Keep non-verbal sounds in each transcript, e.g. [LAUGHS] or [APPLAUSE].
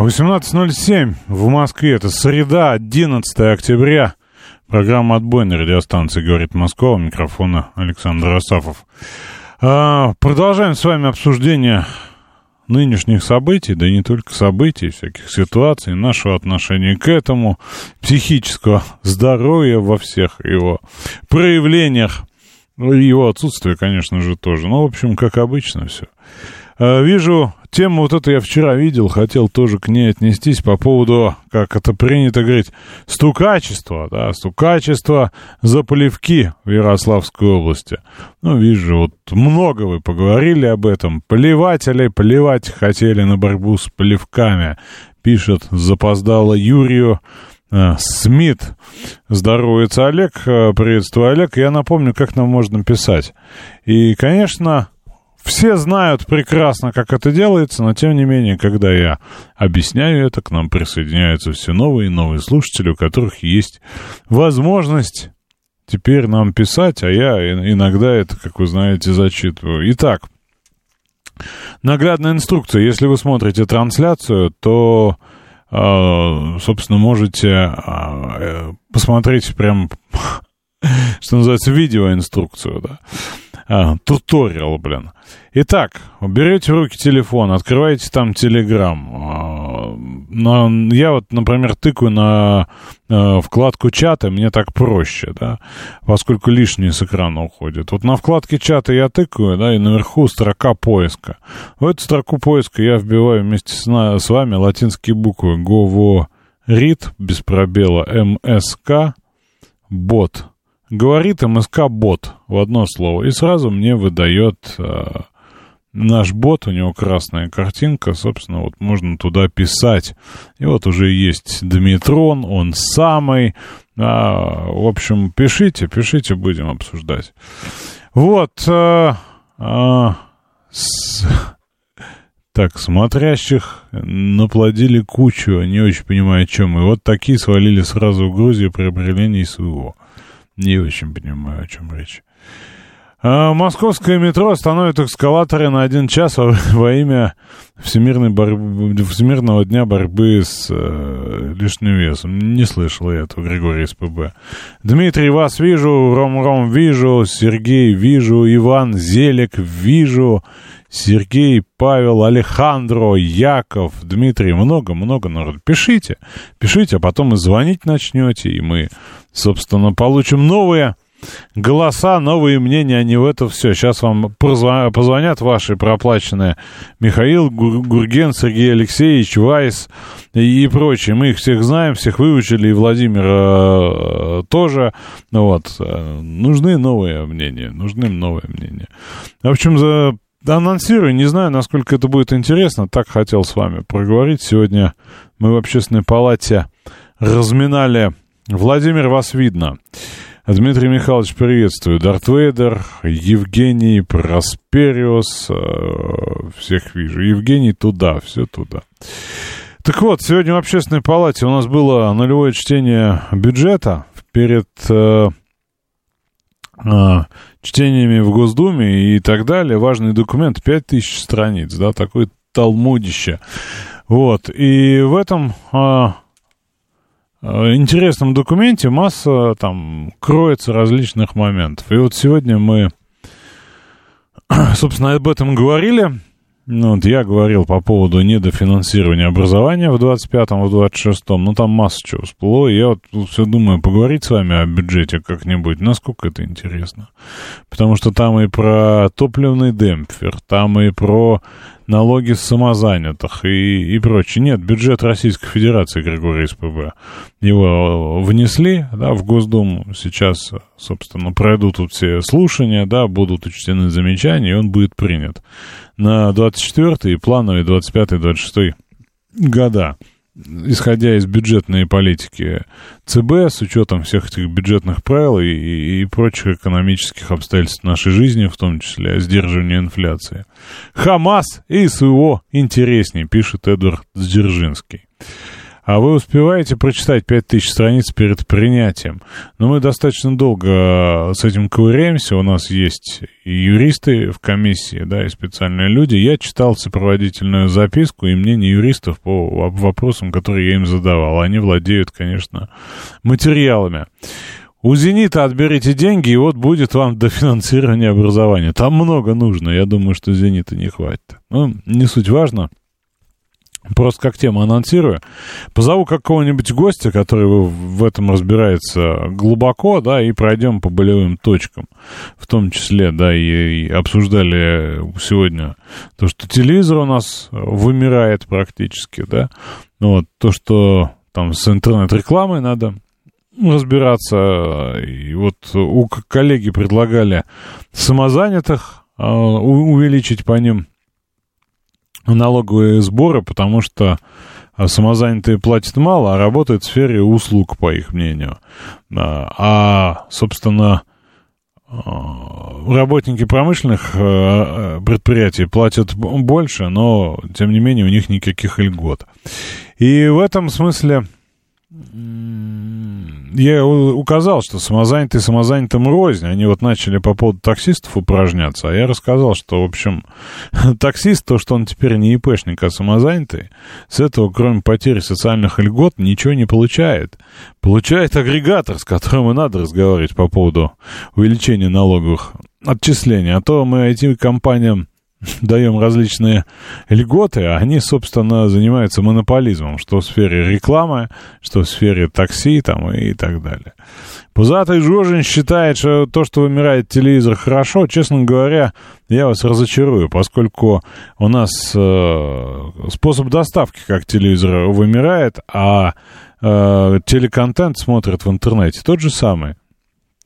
18.07 в Москве. Это среда, 11 октября. Программа «Отбой» на радиостанции «Говорит Москва». У микрофона Александр Асафов. А, продолжаем с вами обсуждение нынешних событий, да и не только событий, всяких ситуаций, нашего отношения к этому, психического здоровья во всех его проявлениях, ну, его отсутствие, конечно же, тоже. Ну, в общем, как обычно все. А, вижу тему вот эту я вчера видел, хотел тоже к ней отнестись по поводу, как это принято говорить, стукачества, да, стукачества за поливки в Ярославской области. Ну, вижу, вот много вы поговорили об этом. Поливатели поливать хотели на борьбу с поливками, пишет запоздало Юрию. А, Смит. Здоровается Олег. А, приветствую, Олег. Я напомню, как нам можно писать. И, конечно, все знают прекрасно, как это делается, но тем не менее, когда я объясняю это, к нам присоединяются все новые и новые слушатели, у которых есть возможность теперь нам писать, а я иногда это, как вы знаете, зачитываю. Итак, наглядная инструкция. Если вы смотрите трансляцию, то, а, собственно, можете а, э, посмотреть прям, [LAUGHS] что называется, видеоинструкцию, да. А, туториал, блин. Итак, берете в руки телефон, открываете там Телеграм. А, я вот, например, тыкаю на а, вкладку чата, мне так проще, да, поскольку лишнее с экрана уходит. Вот на вкладке чата я тыкаю, да, и наверху строка поиска. В эту строку поиска я вбиваю вместе с, с вами латинские буквы говорит, без пробела, МСК, бот говорит МСК-бот в одно слово, и сразу мне выдает э, наш бот, у него красная картинка, собственно, вот можно туда писать. И вот уже есть Дмитрон, он самый. А, в общем, пишите, пишите, будем обсуждать. Вот. А, а, с... Так, смотрящих наплодили кучу, не очень понимаю, о чем. И вот такие свалили сразу в Грузию при определении своего. Не очень понимаю, о чем речь. А, московское метро остановит эскалаторы на один час во, имя всемирной борьбы, Всемирного дня борьбы с э, лишним весом. Не слышал я этого, Григорий СПБ. Дмитрий, вас вижу, Ром-Ром вижу, Сергей вижу, Иван Зелек вижу, Сергей, Павел, Алехандро, Яков, Дмитрий, много-много народу. Пишите, пишите, а потом и звонить начнете, и мы, собственно, получим новые голоса, новые мнения, не в это все. Сейчас вам позвонят ваши проплаченные Михаил Гурген, Сергей Алексеевич, Вайс и прочие. Мы их всех знаем, всех выучили, и Владимир э, тоже. Вот. Нужны новые мнения, нужны новые мнения. В общем, за анонсирую, не знаю, насколько это будет интересно. Так хотел с вами проговорить. Сегодня мы в общественной палате разминали. Владимир, вас видно. Дмитрий Михайлович, приветствую. Дарт Вейдер, Евгений, Проспериус, э, всех вижу. Евгений туда, все туда. Так вот, сегодня в общественной палате у нас было нулевое чтение бюджета перед э, э, чтениями в Госдуме и так далее. Важный документ, 5000 страниц, да, такое талмудище. Вот, и в этом э, интересном документе масса там кроется различных моментов. И вот сегодня мы, [CLEARS THROAT] собственно, об этом говорили. Ну, вот я говорил по поводу недофинансирования образования в 25-м, в 26-м. Ну, там масса чего всплыло. Я вот все думаю, поговорить с вами о бюджете как-нибудь. Насколько это интересно. Потому что там и про топливный демпфер, там и про налоги с самозанятых и, и прочее. Нет, бюджет Российской Федерации, Григорий СПБ, его внесли, да, в Госдуму. Сейчас, собственно, пройдут тут все слушания, да, будут учтены замечания, и он будет принят на 24 и плановые 25-26 года исходя из бюджетной политики ЦБ, с учетом всех этих бюджетных правил и, и, и прочих экономических обстоятельств нашей жизни, в том числе сдерживания инфляции. Хамас и СВО интереснее, пишет Эдвард Дзержинский. А вы успеваете прочитать 5000 страниц перед принятием. Но мы достаточно долго с этим ковыряемся. У нас есть и юристы в комиссии, да, и специальные люди. Я читал сопроводительную записку и мнение юристов по вопросам, которые я им задавал. Они владеют, конечно, материалами. У «Зенита» отберите деньги, и вот будет вам дофинансирование образования. Там много нужно, я думаю, что «Зенита» не хватит. Ну, не суть важно. Просто как тему анонсирую. Позову какого-нибудь гостя, который в этом разбирается глубоко, да, и пройдем по болевым точкам. В том числе, да, и, и обсуждали сегодня то, что телевизор у нас вымирает практически, да. Вот, то, что там с интернет-рекламой надо разбираться. И вот у коллеги предлагали самозанятых а, увеличить по ним налоговые сборы, потому что а, самозанятые платят мало, а работают в сфере услуг, по их мнению. А, собственно, а, работники промышленных а, предприятий платят больше, но, тем не менее, у них никаких льгот. И в этом смысле я указал, что самозанятые самозанятым рознь. Они вот начали по поводу таксистов упражняться, а я рассказал, что, в общем, [LAUGHS] таксист, то, что он теперь не ИПшник, а самозанятый, с этого, кроме потери социальных льгот, ничего не получает. Получает агрегатор, с которым и надо разговаривать по поводу увеличения налоговых отчислений. А то мы этим компаниям [LAUGHS] даем различные льготы, а они, собственно, занимаются монополизмом, что в сфере рекламы, что в сфере такси там, и так далее. Пузатый Жожин считает, что то, что вымирает телевизор, хорошо. Честно говоря, я вас разочарую, поскольку у нас э, способ доставки как телевизор вымирает, а э, телеконтент смотрят в интернете тот же самый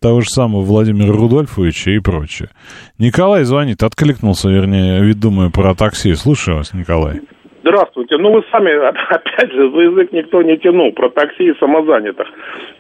того же самого Владимира Рудольфовича и прочее. Николай звонит, откликнулся, вернее, вид думаю про такси. Слушаю вас, Николай. Здравствуйте. Ну, вы сами, [LAUGHS] опять же, за язык никто не тянул про такси и самозанятых.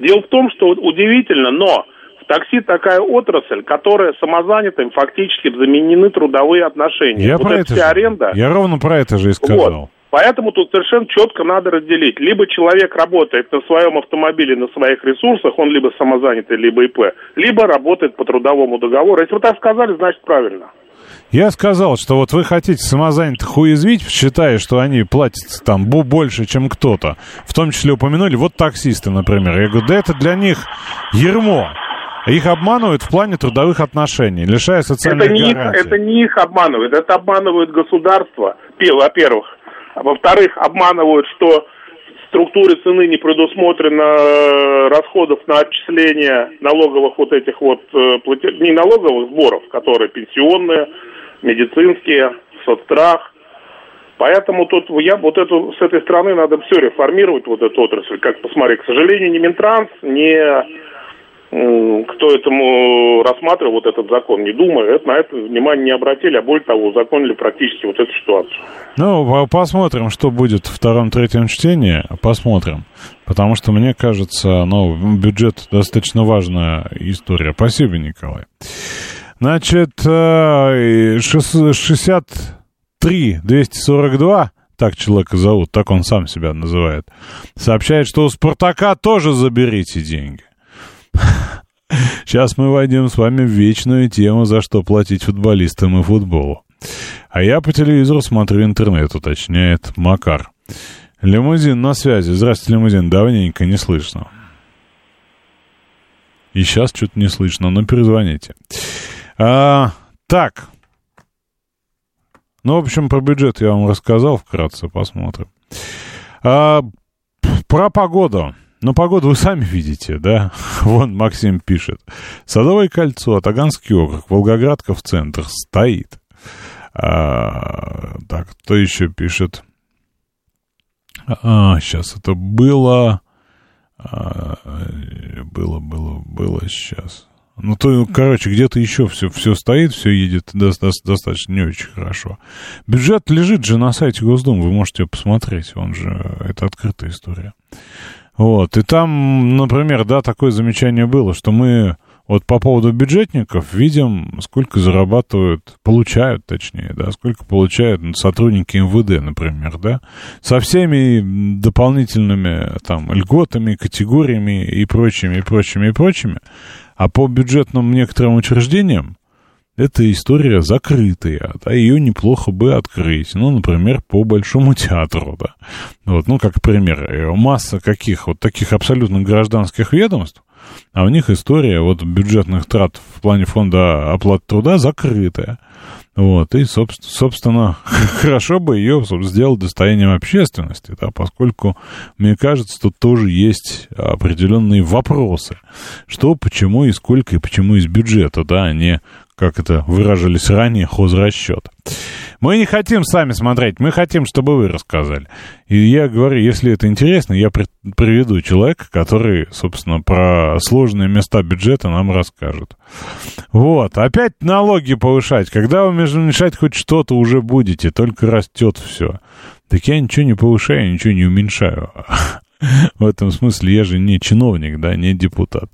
Дело в том, что удивительно, но в такси такая отрасль, которая самозанятым фактически заменены трудовые отношения. Я вот про это же. аренда. Я ровно про это же и сказал. Вот. Поэтому тут совершенно четко надо разделить. Либо человек работает на своем автомобиле, на своих ресурсах, он либо самозанятый, либо ИП, либо работает по трудовому договору. Если вы так сказали, значит правильно. Я сказал, что вот вы хотите самозанятых уязвить, считая, что они платят там больше, чем кто-то. В том числе упомянули, вот таксисты, например. Я говорю, да это для них ермо. Их обманывают в плане трудовых отношений, лишая социальных это не гарантий. Их, это не их обманывают, это обманывают государство, во-первых. А во-вторых, обманывают, что в структуре цены не предусмотрено э, расходов на отчисление налоговых вот этих вот, э, не налоговых сборов, которые пенсионные, медицинские, соцстрах. Поэтому тут я вот эту, с этой стороны надо все реформировать, вот эту отрасль. Как посмотри, к сожалению, ни Минтранс, ни кто этому рассматривал вот этот закон, не думаю, это, на это внимание не обратили, а более того, узаконили практически вот эту ситуацию. Ну, посмотрим, что будет в втором-третьем чтении, посмотрим. Потому что, мне кажется, ну, бюджет достаточно важная история. Спасибо, Николай. Значит, 63 242 так человека зовут, так он сам себя называет, сообщает, что у «Спартака» тоже заберите деньги. [LAUGHS] Сейчас мы войдем с вами в вечную тему, за что платить футболистам и футболу. А я по телевизору смотрю интернет, уточняет Макар. Лимузин на связи. Здравствуйте, лимузин. Давненько не слышно. И сейчас что-то не слышно, но перезвоните. А, так. Ну, в общем, про бюджет я вам рассказал вкратце, посмотрим. А, про погоду. Но погоду вы сами видите, да? [LAUGHS] Вон Максим пишет. Садовое кольцо, Таганский округ, Волгоградка в центр стоит. А, так, Кто еще пишет? А, сейчас это было... А, было, было, было сейчас. Ну, то, короче, где-то еще все, все стоит, все едет до, до, достаточно не очень хорошо. Бюджет лежит же на сайте Госдумы, вы можете посмотреть, он же, это открытая история. Вот, и там, например, да, такое замечание было, что мы вот по поводу бюджетников видим, сколько зарабатывают, получают, точнее, да, сколько получают сотрудники МВД, например, да, со всеми дополнительными там льготами, категориями и прочими, и прочими, и прочими. А по бюджетным некоторым учреждениям эта история закрытая, да, ее неплохо бы открыть. Ну, например, по Большому театру, да. Вот, ну, как пример, масса каких вот таких абсолютно гражданских ведомств, а у них история вот бюджетных трат в плане фонда оплаты труда закрытая. Вот, и, собственно, [LAUGHS] хорошо бы ее сделать достоянием общественности, да, поскольку, мне кажется, тут тоже есть определенные вопросы. Что, почему и сколько, и почему из бюджета, да, а не как это выражались ранее, хозрасчет. Мы не хотим сами смотреть, мы хотим, чтобы вы рассказали. И я говорю, если это интересно, я приведу человека, который, собственно, про сложные места бюджета нам расскажет. Вот, опять налоги повышать. Когда вы уменьшать хоть что-то уже будете, только растет все. Так я ничего не повышаю, ничего не уменьшаю. [LAUGHS] В этом смысле я же не чиновник, да, не депутат.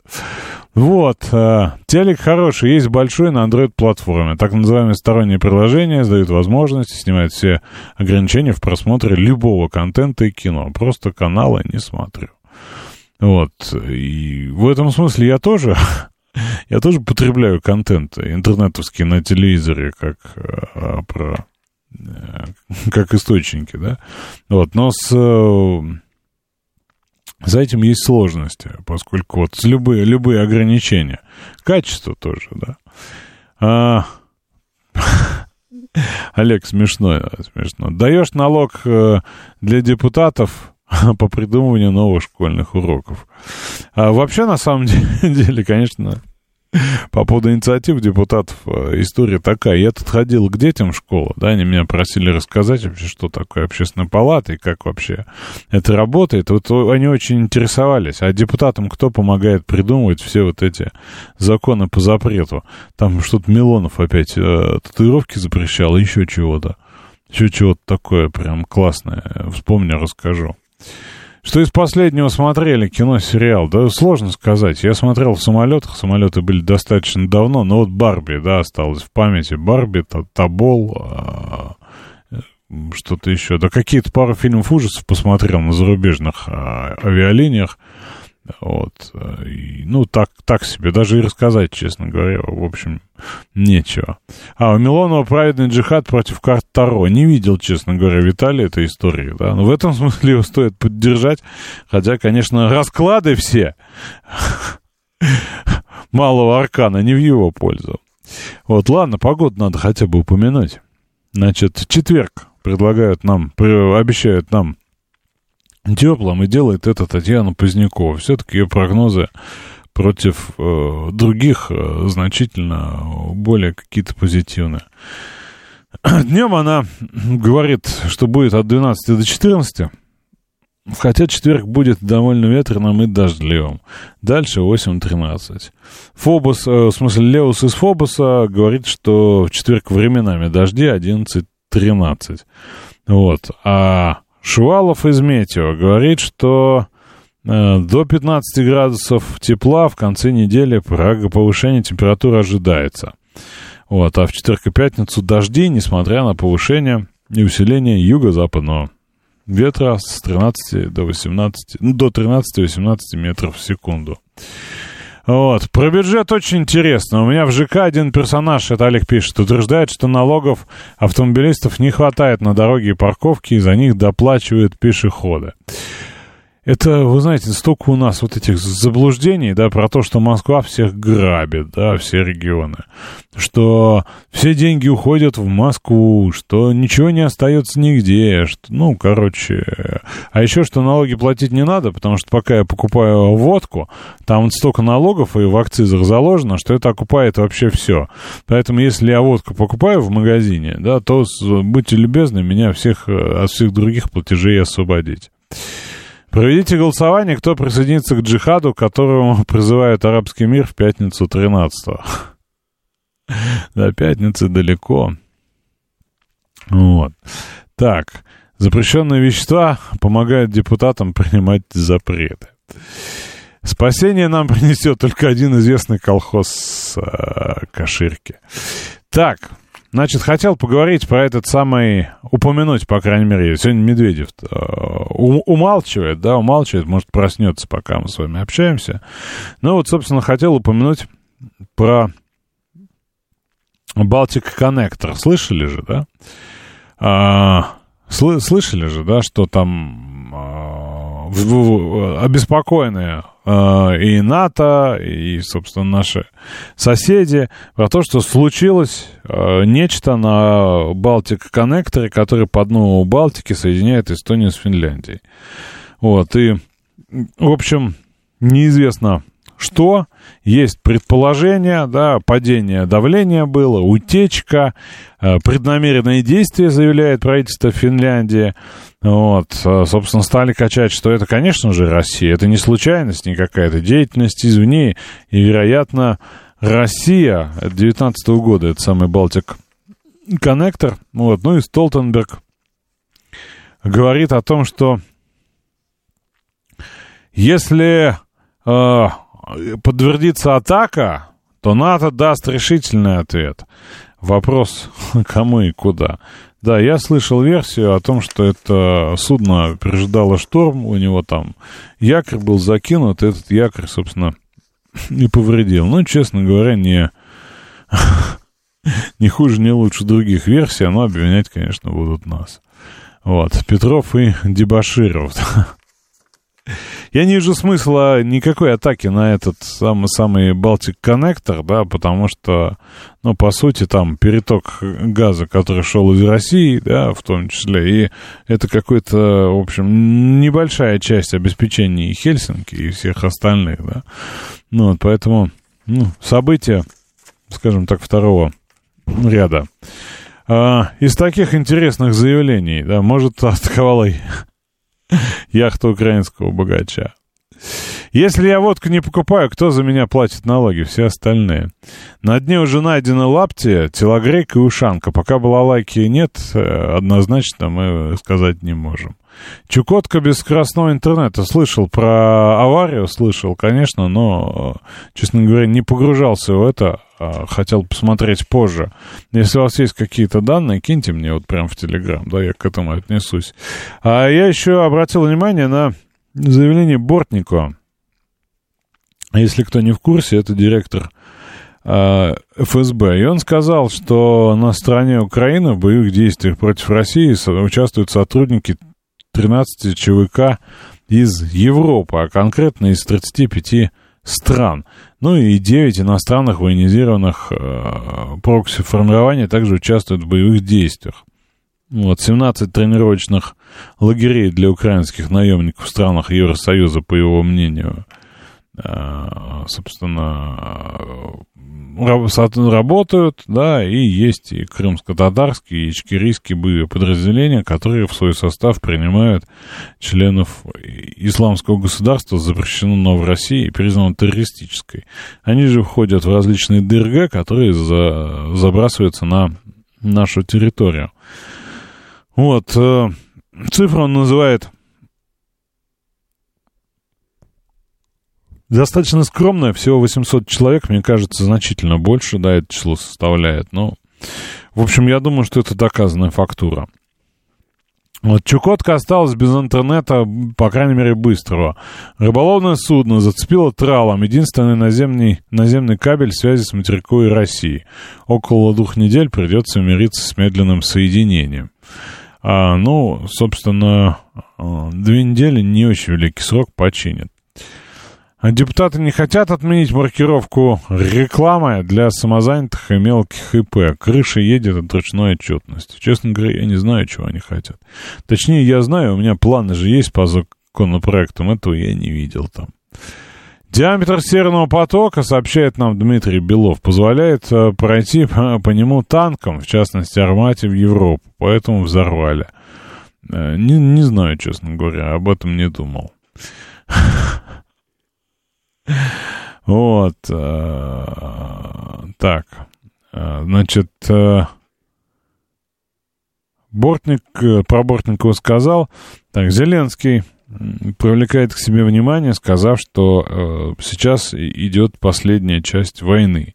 Вот, э, телек хороший, есть большой на Android-платформе. Так называемые сторонние приложения дают возможность снимать все ограничения в просмотре любого контента и кино. Просто каналы не смотрю. Вот, и в этом смысле я тоже, [LAUGHS] я тоже потребляю контент интернетовский на телевизоре, как э, про, э, [LAUGHS] как источники, да. Вот, но с за этим есть сложности, поскольку вот любые, любые ограничения. Качество тоже, да. А... [LAUGHS] Олег, смешно, смешно. Даешь налог э, для депутатов [LAUGHS] по придумыванию новых школьных уроков. А вообще, на самом [LAUGHS] деле, конечно, [LAUGHS] по поводу инициатив депутатов э, история такая. Я тут ходил к детям в школу, да, они меня просили рассказать вообще, что такое общественная палата и как вообще это работает. Вот они очень интересовались, а депутатам кто помогает придумывать все вот эти законы по запрету? Там что-то Милонов опять э, татуировки запрещал, еще чего-то. Еще чего-то такое прям классное. Вспомню, расскажу. Что из последнего смотрели кино, сериал? Да сложно сказать. Я смотрел в самолетах, самолеты были достаточно давно, но вот Барби, да, осталось в памяти. Барби, Табол, а, что-то еще. Да какие-то пару фильмов ужасов посмотрел на зарубежных а, авиалиниях. Вот. И, ну, так, так себе. Даже и рассказать, честно говоря, в общем, нечего. А, у Милонова праведный джихад против карт Таро. Не видел, честно говоря, Виталий этой истории, да. Но в этом [LAUGHS] смысле его стоит поддержать. Хотя, конечно, расклады все [LAUGHS] малого аркана не в его пользу. Вот, ладно, погоду надо хотя бы упомянуть. Значит, четверг предлагают нам, обещают нам теплым, и делает это Татьяна Позднякова. Все-таки ее прогнозы против э, других э, значительно более какие-то позитивные. [CLEARS THROAT] Днем она говорит, что будет от 12 до 14, хотя четверг будет довольно ветреным и дождливым. Дальше 8.13. Фобос, э, в смысле Леус из Фобоса говорит, что в четверг временами дожди 11.13. Вот. А Шувалов из Метео говорит, что э, до 15 градусов тепла в конце недели повышение температуры ожидается. Вот, а в четверг и пятницу дожди, несмотря на повышение и усиление юго-западного ветра с 13 до 18, ну, до 13-18 метров в секунду. Вот. Про бюджет очень интересно. У меня в ЖК один персонаж, это Олег пишет, утверждает, что налогов автомобилистов не хватает на дороге и парковке, и за них доплачивают пешеходы. Это, вы знаете, столько у нас вот этих заблуждений, да, про то, что Москва всех грабит, да, все регионы, что все деньги уходят в Москву, что ничего не остается нигде, что, ну, короче, а еще, что налоги платить не надо, потому что пока я покупаю водку, там столько налогов и в акцизах заложено, что это окупает вообще все. Поэтому, если я водку покупаю в магазине, да, то будьте любезны меня всех от всех других платежей освободить. Проведите голосование, кто присоединится к джихаду, которому призывает арабский мир в пятницу 13-го. [LAUGHS] До пятницы далеко. Вот. Так, запрещенные вещества помогают депутатам принимать запреты. Спасение нам [LAUGHS] принесет только один известный колхоз э, Каширки. Так, Значит, хотел поговорить про этот самый, упомянуть, по крайней мере, сегодня Медведев э, умалчивает, да, умалчивает, может, проснется, пока мы с вами общаемся. Ну вот, собственно, хотел упомянуть про Балтик Коннектор. Слышали же, да? А, слышали же, да, что там а, обеспокоенные Э, и НАТО, и, собственно, наши соседи, про то, что случилось э, нечто на Балтик-коннекторе, который по дну Балтики соединяет Эстонию с Финляндией. Вот, и, в общем, неизвестно, что, есть предположение, да, падение давления было, утечка, э, преднамеренные действия, заявляет правительство Финляндии. Вот, э, собственно, стали качать, что это, конечно же, Россия. Это не случайность, не какая-то деятельность извне. И, вероятно, Россия 19 -го года, это самый Балтик коннектор. Вот, ну и Столтенберг говорит о том, что если э, подтвердится атака, то НАТО даст решительный ответ. Вопрос, [LAUGHS] кому и куда. Да, я слышал версию о том, что это судно пережидало шторм, у него там якорь был закинут, и этот якорь, собственно, [LAUGHS] не повредил. Ну, честно говоря, не, [LAUGHS] не хуже, не лучше других версий, но обвинять, конечно, будут нас. Вот, Петров и Дебаширов. Я не вижу смысла никакой атаки на этот самый, самый Балтик Коннектор, да, потому что, ну, по сути, там переток газа, который шел из России, да, в том числе, и это какой-то, в общем, небольшая часть обеспечения и Хельсинки, и всех остальных, да. Ну, вот, поэтому, ну, события, скажем так, второго ряда. А, из таких интересных заявлений, да, может, атаковала яхта украинского богача. Если я водку не покупаю, кто за меня платит налоги? Все остальные. На дне уже найдены лапти, телогрейка и ушанка. Пока балалайки нет, э, однозначно мы сказать не можем. Чукотка без скоростного интернета. Слышал про аварию, слышал, конечно, но, честно говоря, не погружался в это. А хотел посмотреть позже. Если у вас есть какие-то данные, киньте мне вот прям в Телеграм, да, я к этому отнесусь. А я еще обратил внимание на заявление Бортникова. Если кто не в курсе, это директор э, ФСБ. И он сказал, что на стороне Украины в боевых действиях против России участвуют сотрудники 13 ЧВК из Европы, а конкретно из 35 стран. Ну и 9 иностранных военизированных э, прокси-формирований также участвуют в боевых действиях. Вот, 17 тренировочных лагерей для украинских наемников в странах Евросоюза, по его мнению, собственно, работают, да, и есть и крымско-татарские, и ичкерийские боевые подразделения, которые в свой состав принимают членов исламского государства, запрещено в России и признано террористической. Они же входят в различные ДРГ, которые за, забрасываются на нашу территорию. Вот, э, цифру он называет Достаточно скромная, всего 800 человек, мне кажется, значительно больше, да, это число составляет. Но, в общем, я думаю, что это доказанная фактура. Вот Чукотка осталась без интернета, по крайней мере, быстрого. Рыболовное судно зацепило тралом единственный наземный, наземный кабель связи с материковой Россией. Около двух недель придется мириться с медленным соединением. А, ну, собственно, а, две недели не очень великий срок починят. А депутаты не хотят отменить маркировку рекламы для самозанятых и мелких ИП. Крыша едет от ручной отчетности. Честно говоря, я не знаю, чего они хотят. Точнее, я знаю, у меня планы же есть по законопроектам. Этого я не видел там. Диаметр Северного потока, сообщает нам Дмитрий Белов, позволяет э, пройти по, по нему танкам, в частности Армате, в Европу. Поэтому взорвали. Э, не, не знаю, честно говоря, об этом не думал. [LAUGHS] Вот. Э, так. Значит, Бортник, про Бортникова сказал. Так, Зеленский привлекает к себе внимание, сказав, что э, сейчас идет последняя часть войны.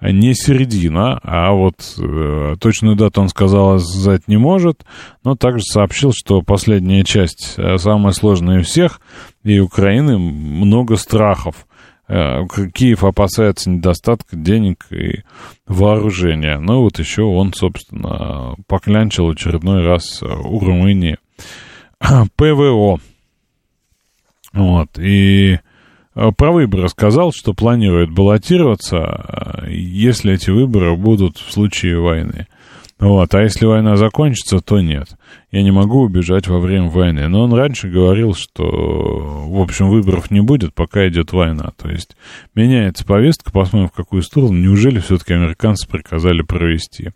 Не середина, а вот э, точную дату он сказал сказать не может, но также сообщил, что последняя часть э, самая сложная из всех, и Украины много страхов. Э, Киев опасается недостатка денег и вооружения. Ну вот еще он, собственно, поклянчил очередной раз у Румынии [CLEARS THROAT] ПВО. Вот, и э, про выборы сказал, что планирует баллотироваться, э, если эти выборы будут в случае войны. Вот, а если война закончится, то нет. Я не могу убежать во время войны. Но он раньше говорил, что, в общем, выборов не будет, пока идет война. То есть меняется повестка, посмотрим, в какую сторону. Неужели все-таки американцы приказали провести?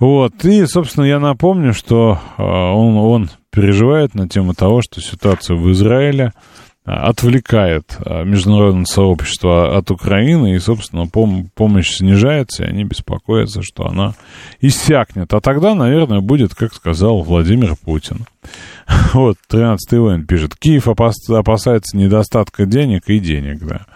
Вот, и, собственно, я напомню, что э, он, он переживает на тему того, что ситуация в Израиле а, отвлекает а, международное сообщество от Украины, и, собственно, пом- помощь снижается, и они беспокоятся, что она иссякнет. А тогда, наверное, будет, как сказал Владимир Путин. [LAUGHS] Вот, 13-й воин пишет, Киев опас- опасается недостатка денег и денег, да.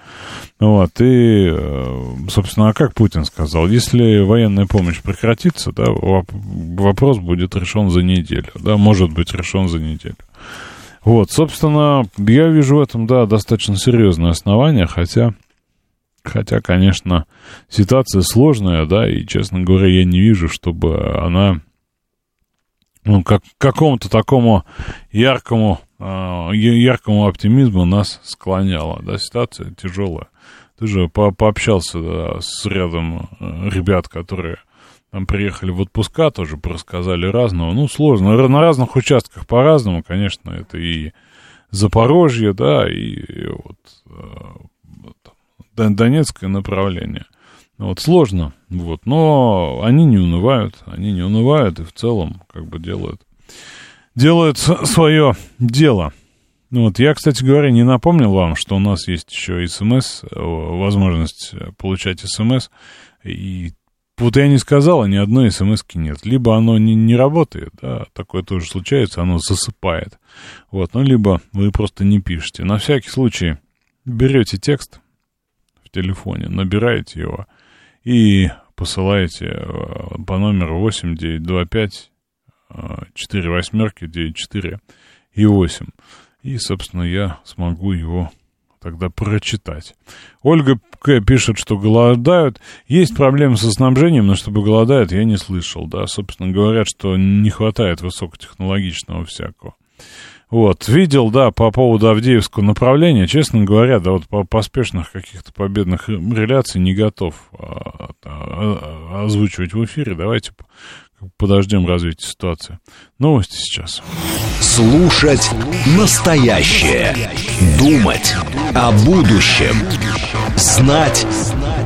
Вот, и, э, собственно, а как Путин сказал, если военная помощь прекратится, да, вопрос будет решен за неделю, да, может быть решен за неделю. Вот, собственно, я вижу в этом, да, достаточно серьезное основание, хотя, хотя, конечно, ситуация сложная, да, и, честно говоря, я не вижу, чтобы она, ну, как какому-то такому яркому, э, яркому оптимизму нас склоняла, да, ситуация тяжелая. Ты же по пообщался да, с рядом э, ребят, которые там приехали в отпуска, тоже рассказали разного. Ну, сложно. На разных участках по-разному, конечно, это и Запорожье, да, и вот э, Донецкое направление. Вот сложно, вот, но они не унывают, они не унывают и в целом как бы делают, делают свое дело. Ну вот, я, кстати говоря, не напомнил вам, что у нас есть еще смс, э, возможность получать смс, и вот я не сказал, ни одной смс нет. Либо оно не, не работает, да, такое тоже случается, оно засыпает. Вот, ну, либо вы просто не пишете. На всякий случай берете текст в телефоне, набираете его и посылаете э, по номеру 8925 4 э, восьмерки 94 и 8. И, собственно, я смогу его тогда прочитать. Ольга К. пишет, что голодают. Есть проблемы со снабжением, но чтобы голодают, я не слышал. Да, собственно, говорят, что не хватает высокотехнологичного всякого. Вот, видел, да, по поводу Авдеевского направления, честно говоря, да, вот по поспешных каких-то победных реляций не готов а, а, а, озвучивать в эфире. Давайте подождем развития ситуации. Новости сейчас. Слушать настоящее. Думать о будущем. Знать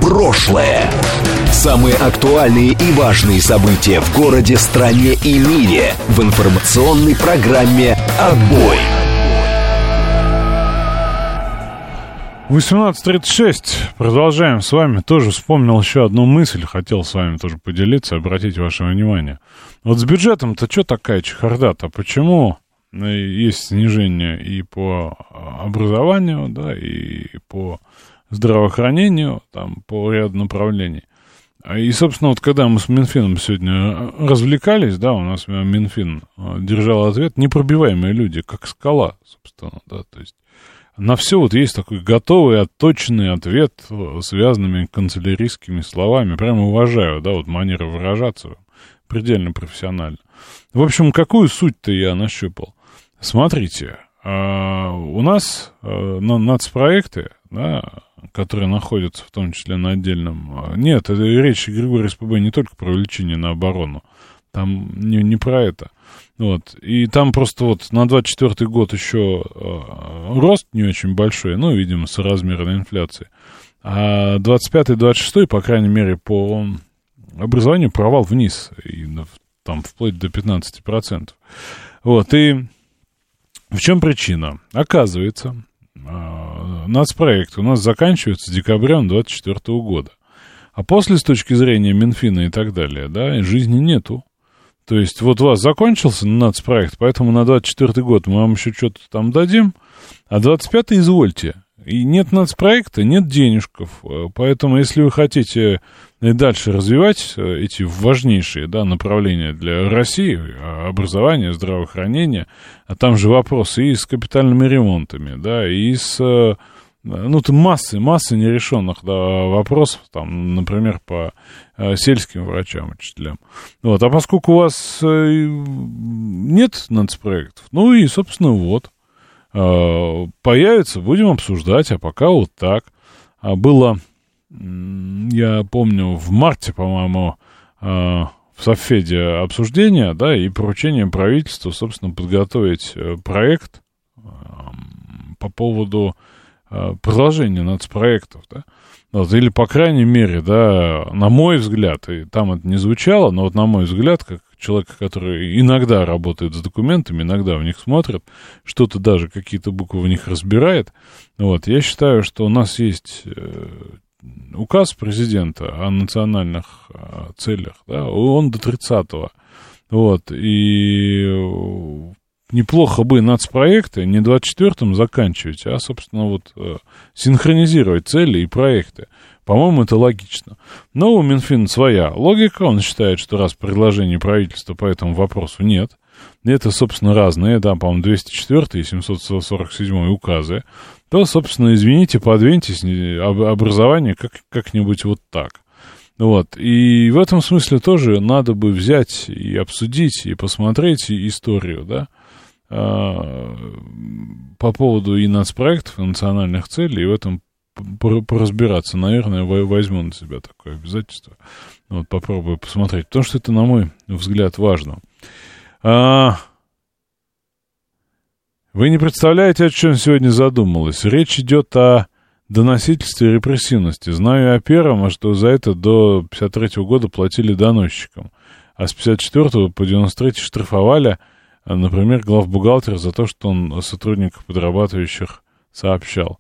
прошлое. Самые актуальные и важные события в городе, стране и мире в информационной программе «Отбой». 18.36. Продолжаем с вами. Тоже вспомнил еще одну мысль. Хотел с вами тоже поделиться, обратить ваше внимание. Вот с бюджетом-то что такая чехарда-то? Почему есть снижение и по образованию, да, и по здравоохранению, там, по ряду направлений. И, собственно, вот когда мы с Минфином сегодня развлекались, да, у нас Минфин держал ответ, непробиваемые люди, как скала, собственно, да, то есть на все вот есть такой готовый, отточенный ответ связанными канцелярийскими словами. Прямо уважаю, да, вот манера выражаться предельно профессионально. В общем, какую суть-то я нащупал? Смотрите, а, у нас а, нацпроекты, да, которые находятся в том числе на отдельном... Нет, это речь Григория СПБ не только про увеличение на оборону. Там не, не про это. Вот. И там просто вот на 24 год еще э, рост не очень большой, ну, видимо, соразмерной инфляции. А 25-26, по крайней мере, по образованию провал вниз. И там вплоть до 15%. Вот, и в чем причина? Оказывается, э, нацпроект у нас заканчивается декабрем 2024 года. А после, с точки зрения Минфина и так далее, да, жизни нету. То есть вот у вас закончился нацпроект, поэтому на 24 год мы вам еще что-то там дадим, а 25 извольте. И нет нацпроекта, нет денежков. Поэтому, если вы хотите и дальше развивать э, эти важнейшие да, направления для России, а, образование, здравоохранение, а там же вопросы и с капитальными ремонтами, да, и с э, ну, там массы, массы нерешенных да, вопросов, там, например, по э, сельским врачам, учителям. Вот, а поскольку у вас э, нет нацпроектов, ну и, собственно, вот, э, появится, будем обсуждать, а пока вот так. А было, я помню, в марте, по-моему, э, в Софеде обсуждение, да, и поручение правительству, собственно, подготовить э, проект э, по поводу Э, продолжение нацпроектов, да, вот, или, по крайней мере, да, на мой взгляд, и там это не звучало, но вот на мой взгляд, как человек, который иногда работает с документами, иногда в них смотрит, что-то даже, какие-то буквы в них разбирает, вот, я считаю, что у нас есть э, указ президента о национальных э, целях, да, он до 30-го, вот, и неплохо бы нацпроекты не 24-м заканчивать, а, собственно, вот э, синхронизировать цели и проекты. По-моему, это логично. Но у Минфина своя логика. Он считает, что раз предложений правительства по этому вопросу нет, это, собственно, разные, да, по-моему, 204 и 747 указы, то, собственно, извините, подвиньтесь, образование как, как-нибудь вот так. Вот. И в этом смысле тоже надо бы взять и обсудить, и посмотреть историю, да, по поводу и нацпроектов, и национальных целей, и в этом поразбираться. Наверное, возьму на себя такое обязательство. Вот попробую посмотреть. Потому что это, на мой взгляд, важно. А... Вы не представляете, о чем сегодня задумалось. Речь идет о доносительстве и репрессивности. Знаю о первом, а что за это до 53 года платили доносчикам. А с 54 по 93 штрафовали – Например, главбухгалтер за то, что он сотрудников подрабатывающих сообщал.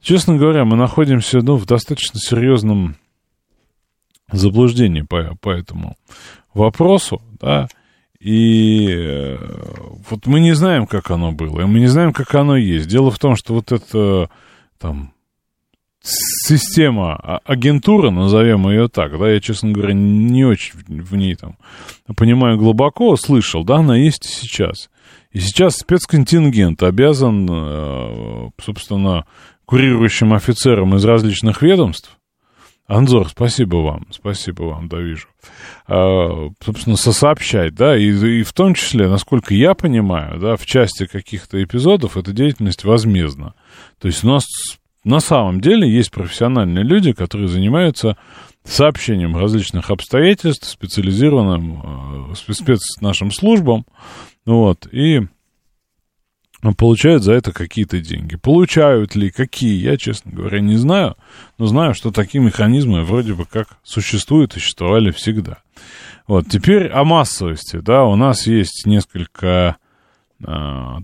Честно говоря, мы находимся ну, в достаточно серьезном заблуждении по, по этому вопросу, да, и э, вот мы не знаем, как оно было, и мы не знаем, как оно есть. Дело в том, что вот это там система, а, агентура, назовем ее так, да, я, честно говоря, не очень в ней там понимаю глубоко, слышал, да, она есть и сейчас. И сейчас спецконтингент обязан, э, собственно, курирующим офицерам из различных ведомств, Анзор, спасибо вам, спасибо вам, да, вижу. А, собственно, сосообщать, да, и, и в том числе, насколько я понимаю, да, в части каких-то эпизодов эта деятельность возмездна. То есть у нас на самом деле есть профессиональные люди, которые занимаются сообщением различных обстоятельств специализированным э, спец нашим службам, вот, и получают за это какие-то деньги. Получают ли, какие, я, честно говоря, не знаю, но знаю, что такие механизмы вроде бы как существуют и существовали всегда. Вот, теперь о массовости, да, у нас есть несколько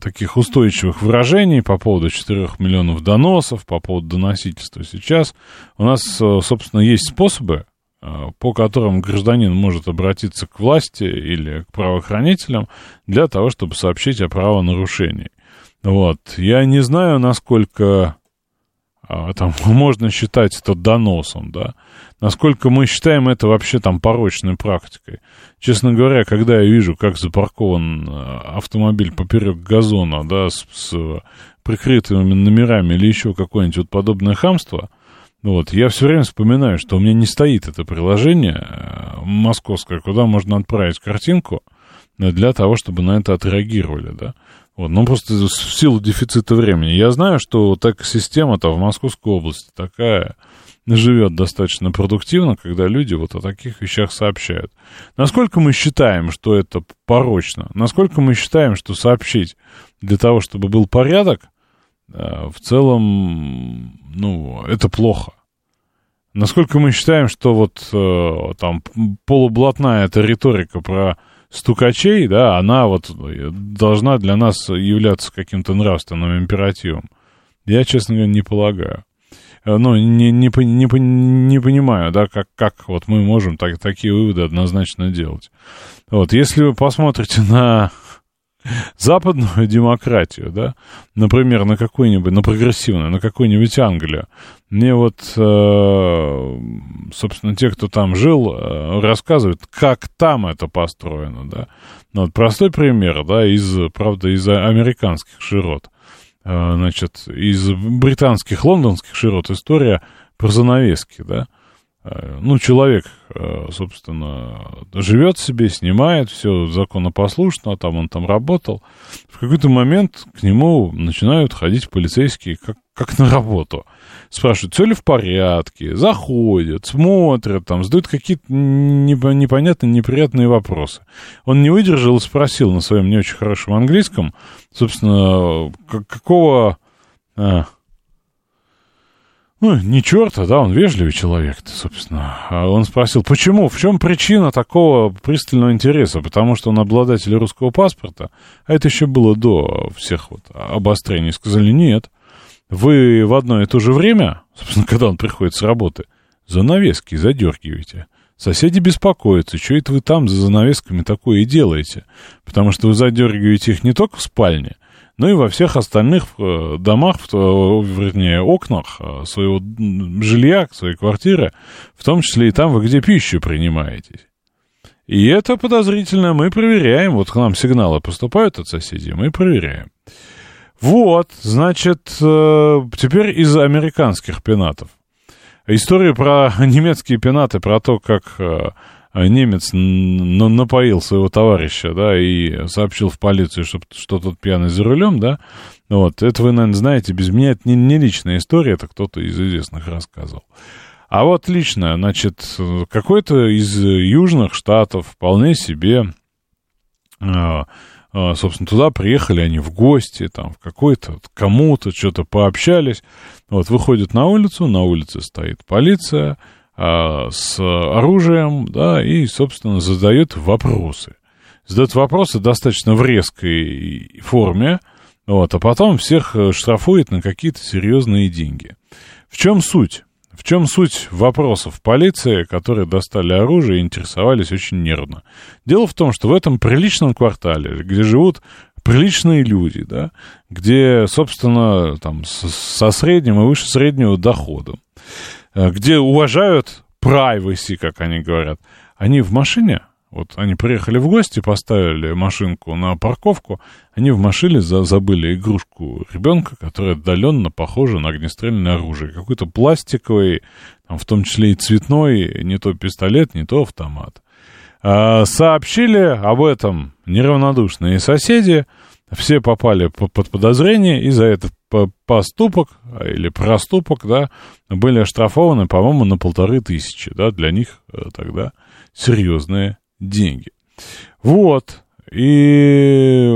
таких устойчивых выражений по поводу 4 миллионов доносов, по поводу доносительства. Сейчас у нас, э, собственно, есть способы, э, по которым гражданин может обратиться к власти или к правоохранителям для того, чтобы сообщить о правонарушении. Вот. Я не знаю, насколько а, там [LAUGHS] можно считать это доносом, да, насколько мы считаем это вообще там порочной практикой. Честно говоря, когда я вижу, как запаркован а, автомобиль поперек газона, да, с, с прикрытыми номерами или еще какое-нибудь вот подобное хамство, Вот, я все время вспоминаю, что у меня не стоит это приложение э, московское, куда можно отправить картинку э, для того, чтобы на это отреагировали, да. Вот, ну, просто в силу дефицита времени. Я знаю, что так система-то в Московской области такая живет достаточно продуктивно, когда люди вот о таких вещах сообщают. Насколько мы считаем, что это порочно? Насколько мы считаем, что сообщить для того, чтобы был порядок, э, в целом, ну, это плохо? Насколько мы считаем, что вот э, там полублатная эта риторика про стукачей, да, она вот должна для нас являться каким-то нравственным императивом? Я, честно говоря, не полагаю. Э, ну, не, не, не, не понимаю, да, как, как вот мы можем так, такие выводы однозначно делать. Вот, если вы посмотрите на западную [LAUGHS] демократию, да, например, на какую-нибудь, на прогрессивную, на какую-нибудь Англию, мне вот, э, собственно, те, кто там жил, э, рассказывают, как там это построено, да. Ну, вот простой пример, да, из, правда, из американских широт. Э, значит, из британских, лондонских широт история про занавески, да. Э, ну, человек, э, собственно, живет себе, снимает, все законопослушно, там он там работал. В какой-то момент к нему начинают ходить полицейские, как, как на работу. Спрашивают, все ли в порядке, заходят, смотрят, там, задают какие-то непонятные, неприятные вопросы. Он не выдержал и спросил на своем не очень хорошем английском, собственно, какого... А, ну, не черта, да, он вежливый человек, собственно. А он спросил, почему, в чем причина такого пристального интереса? Потому что он обладатель русского паспорта, а это еще было до всех вот обострений. Сказали, нет, вы в одно и то же время, собственно, [LAUGHS] когда он приходит с работы, занавески задергиваете. Соседи беспокоятся, что это вы там за занавесками такое и делаете. Потому что вы задергиваете их не только в спальне, ну и во всех остальных э, домах, вернее, окнах э, своего жилья, своей квартиры, в том числе и там, вы где пищу принимаете. И это подозрительно, мы проверяем, вот к нам сигналы поступают от соседей, мы проверяем. Вот, значит, э, теперь из американских пенатов. История про [LAUGHS] немецкие пенаты, про то, как немец напоил своего товарища, да, и сообщил в полицию, что, что тот пьяный за рулем, да, вот, это вы, наверное, знаете, без меня это не, не личная история, это кто-то из известных рассказывал. А вот лично, значит, какой-то из южных штатов вполне себе, а, а, собственно, туда приехали они в гости, там, в какой-то, кому-то, что-то пообщались, вот, выходят на улицу, на улице стоит полиция, с оружием, да, и, собственно, задает вопросы. Задает вопросы достаточно в резкой форме, вот, а потом всех э, штрафует на какие-то серьезные деньги. В чем суть? В чем суть вопросов полиции, которые достали оружие и интересовались очень нервно? Дело в том, что в этом приличном квартале, где живут приличные люди, да, где, собственно, там, со средним и выше среднего доходом, где уважают privacy, как они говорят, они в машине, вот они приехали в гости, поставили машинку на парковку, они в машине за, забыли игрушку ребенка, которая отдаленно похожа на огнестрельное оружие. Какой-то пластиковый, там, в том числе и цветной, не то пистолет, не то автомат. А, сообщили об этом неравнодушные соседи, все попали под подозрение, и за этот поступок а, или проступок, да, были оштрафованы, по-моему, на полторы тысячи, да, для них э, тогда серьезные деньги. Вот, и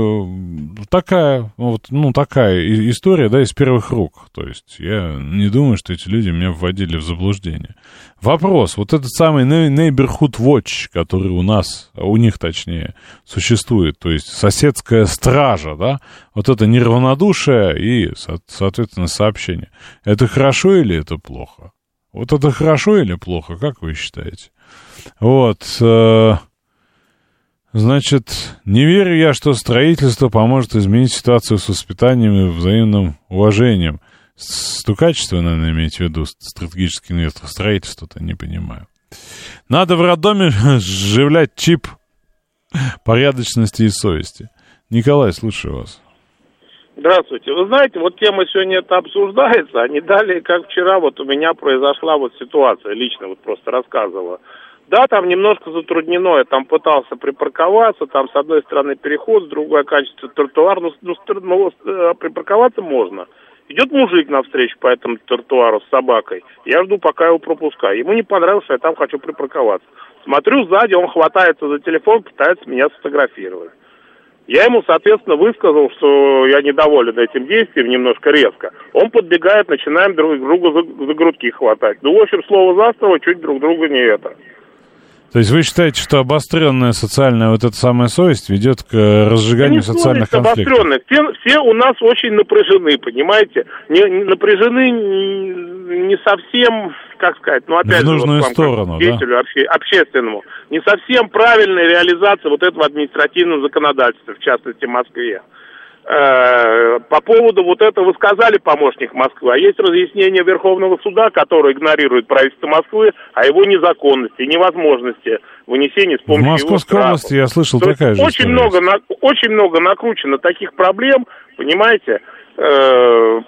такая, вот, ну, такая история, да, из первых рук. То есть я не думаю, что эти люди меня вводили в заблуждение. Вопрос, вот этот самый Neighborhood Watch, который у нас, у них точнее, существует, то есть соседская стража, да, вот это неравнодушие и, соответственно, сообщение. Это хорошо или это плохо? Вот это хорошо или плохо, как вы считаете? Вот, э, Значит, не верю я, что строительство поможет изменить ситуацию с воспитанием и взаимным уважением. Стукачество, наверное, имеете в виду, стратегический инвестор. Строительство-то не понимаю. Надо в роддоме сживлять чип порядочности и совести. Николай, слушаю вас. Здравствуйте. Вы знаете, вот тема сегодня это обсуждается, а не далее, как вчера, вот у меня произошла вот ситуация, лично вот просто рассказывала. Да, там немножко затруднено, я там пытался припарковаться, там с одной стороны переход, с другой качество тротуар, ну, ну, ну э, припарковаться можно. Идет мужик навстречу по этому тротуару с собакой. Я жду, пока его пропускаю. Ему не понравилось, я там хочу припарковаться. Смотрю сзади, он хватается за телефон, пытается меня сфотографировать. Я ему, соответственно, высказал, что я недоволен этим действием немножко резко. Он подбегает, начинаем друг друга за, за грудки хватать. Ну, в общем, слово за слово, чуть друг друга не это. То есть вы считаете, что обостренная социальная вот эта самая совесть ведет к разжиганию да социальных конфликтов? Обостренная. Все, все у нас очень напряжены, понимаете? Не, не напряжены не, не совсем, как сказать, ну опять в нужную же, вот, сторону, деятелю да? обще, общественному. Не совсем правильная реализация вот этого административного законодательства, в частности в Москве. Э, по поводу вот этого сказали, помощник Москвы, а есть разъяснение Верховного суда, которое игнорирует правительство Москвы о его незаконности, невозможности вынесения с помощью В Московской его области я слышал То такая же очень много, на, очень много накручено таких проблем, понимаете, э,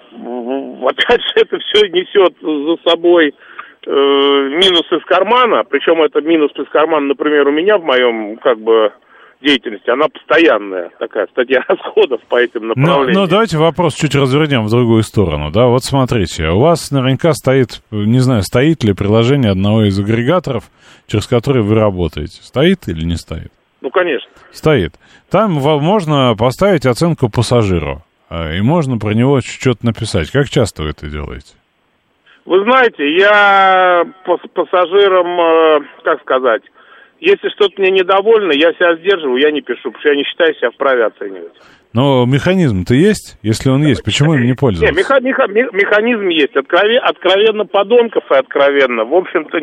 опять же это все несет за собой э, минус из кармана, причем это минус из кармана, например, у меня в моем как бы деятельности, она постоянная, такая статья [LAUGHS] расходов по этим направлениям. Ну, ну, давайте вопрос чуть развернем в другую сторону, да, вот смотрите, у вас наверняка стоит, не знаю, стоит ли приложение одного из агрегаторов, через который вы работаете, стоит или не стоит? Ну, конечно. Стоит. Там можно поставить оценку пассажиру, а, и можно про него что-то написать. Как часто вы это делаете? Вы знаете, я пассажирам, э, как сказать, если что-то мне недовольно, я себя сдерживаю, я не пишу, потому что я не считаю себя вправе оценивать. Но механизм-то есть? Если он есть, почему им не пользоваться? Нет, меха- меха- механизм есть. Откровенно, откровенно подонков и откровенно, в общем-то,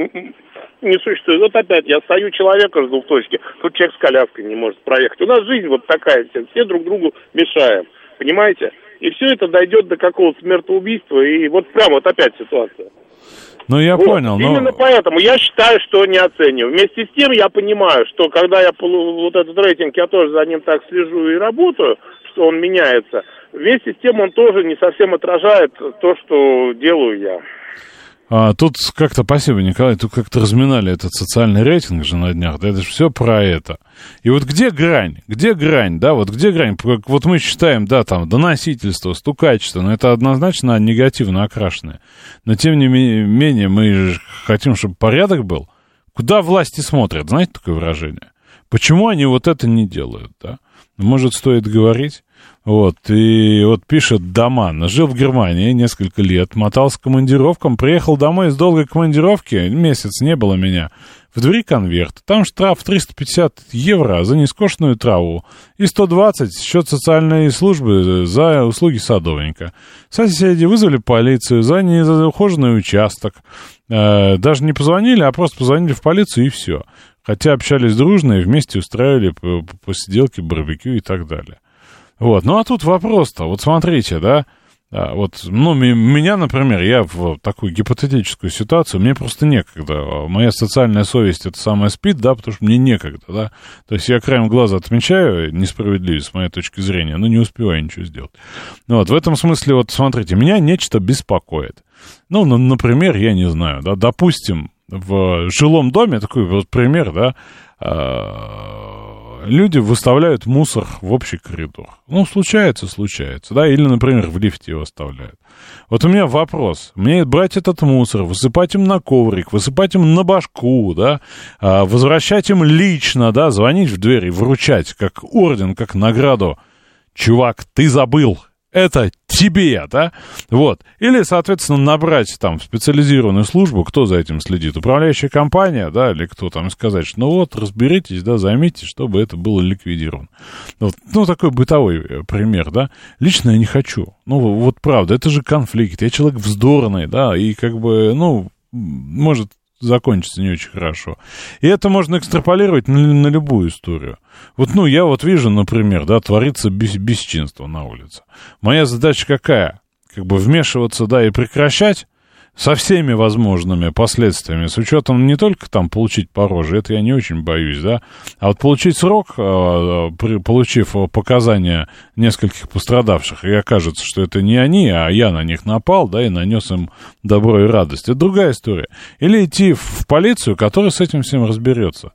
не существует. Вот опять, я стою человека, жду в точке, тут человек с коляской не может проехать. У нас жизнь вот такая, все, все друг другу мешаем, понимаете? И все это дойдет до какого-то смертоубийства, и вот прямо вот опять ситуация. Ну, я вот, понял. Именно но... поэтому я считаю, что не оцениваю. Вместе с тем я понимаю, что когда я вот этот рейтинг, я тоже за ним так слежу и работаю, что он меняется. Вместе с тем он тоже не совсем отражает то, что делаю я. А, тут как-то, спасибо, Николай, тут как-то разминали этот социальный рейтинг же на днях, да, это же все про это. И вот где грань, где грань, да, вот где грань, вот мы считаем, да, там, доносительство, стукачество, но это однозначно негативно окрашенное. Но тем не менее, мы же хотим, чтобы порядок был. Куда власти смотрят, знаете такое выражение? Почему они вот это не делают, да? Может, стоит говорить? Вот, и вот пишет Даман. Жил в Германии несколько лет, мотался командировкам, приехал домой из долгой командировки, месяц не было меня. В двери конверт. Там штраф 350 евро за нескошенную траву и 120 счет социальной службы за услуги садовника. Соседи вызвали полицию за неухоженный участок. Э, даже не позвонили, а просто позвонили в полицию и все. Хотя общались дружно и вместе устраивали посиделки, барбекю и так далее. Вот, ну а тут вопрос-то, вот смотрите, да, а, вот, ну, меня, например, я в такую гипотетическую ситуацию, мне просто некогда. Моя социальная совесть это самое спит, да, потому что мне некогда, да. То есть я краем глаза отмечаю несправедливость с моей точки зрения, но не успеваю ничего сделать. Ну, вот в этом смысле, вот смотрите, меня нечто беспокоит. Ну, ну, например, я не знаю, да, допустим, в жилом доме, такой вот пример, да, а, люди выставляют мусор в общий коридор. Ну, случается, случается, да, или, например, в лифте его оставляют. Вот у меня вопрос. Мне брать этот мусор, высыпать им на коврик, высыпать им на башку, да, а, возвращать им лично, да, звонить в дверь и вручать, как орден, как награду. Чувак, ты забыл, это тебе, да? Вот. Или, соответственно, набрать там специализированную службу, кто за этим следит, управляющая компания, да, или кто там, сказать, что ну вот, разберитесь, да, займитесь, чтобы это было ликвидировано. Вот. Ну, такой бытовой э, пример, да. Лично я не хочу. Ну, вот правда, это же конфликт. Я человек вздорный, да, и как бы, ну, может закончится не очень хорошо. И это можно экстраполировать на, на любую историю. Вот, ну, я вот вижу, например, да, творится бес, бесчинство на улице. Моя задача какая? Как бы вмешиваться, да, и прекращать, со всеми возможными последствиями, с учетом не только там получить по роже, это я не очень боюсь, да, а вот получить срок, э, получив показания нескольких пострадавших, и окажется, что это не они, а я на них напал, да, и нанес им добро и радость, это другая история. Или идти в полицию, которая с этим всем разберется.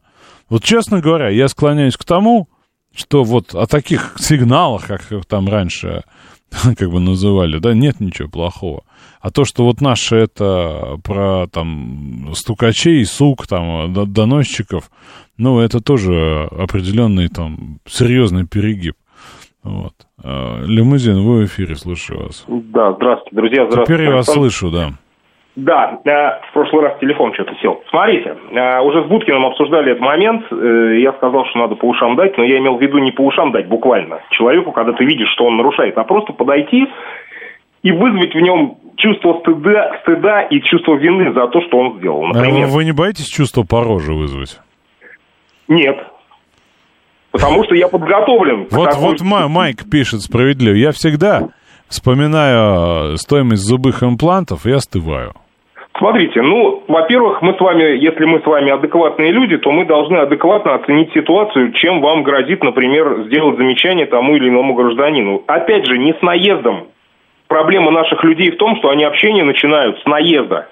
Вот честно говоря, я склоняюсь к тому, что вот о таких сигналах, как там раньше [LAUGHS] как бы называли, да, нет ничего плохого. А то, что вот наше это про там стукачей, сук, там, доносчиков, ну, это тоже определенный там серьезный перегиб. Вот. А, Лимузин, вы в эфире, слушаю вас. Да, здравствуйте, друзья, здравствуйте. Теперь я вас слышу, да. Да, э, в прошлый раз телефон что-то сел. Смотрите, э, уже с Будкиным обсуждали этот момент. Э, я сказал, что надо по ушам дать, но я имел в виду не по ушам дать, буквально. Человеку, когда ты видишь, что он нарушает, а просто подойти и вызвать в нем чувство стыда, стыда и чувство вины за то, что он сделал. Например, а вы не боитесь чувство пороже вызвать? Нет. Потому что я подготовлен. Вот, вот Майк пишет справедливо. Я всегда вспоминаю стоимость зубных имплантов и остываю. Смотрите, ну, во-первых, мы с вами, если мы с вами адекватные люди, то мы должны адекватно оценить ситуацию, чем вам грозит, например, сделать замечание тому или иному гражданину. Опять же, не с наездом. Проблема наших людей в том, что они общение начинают с наезда.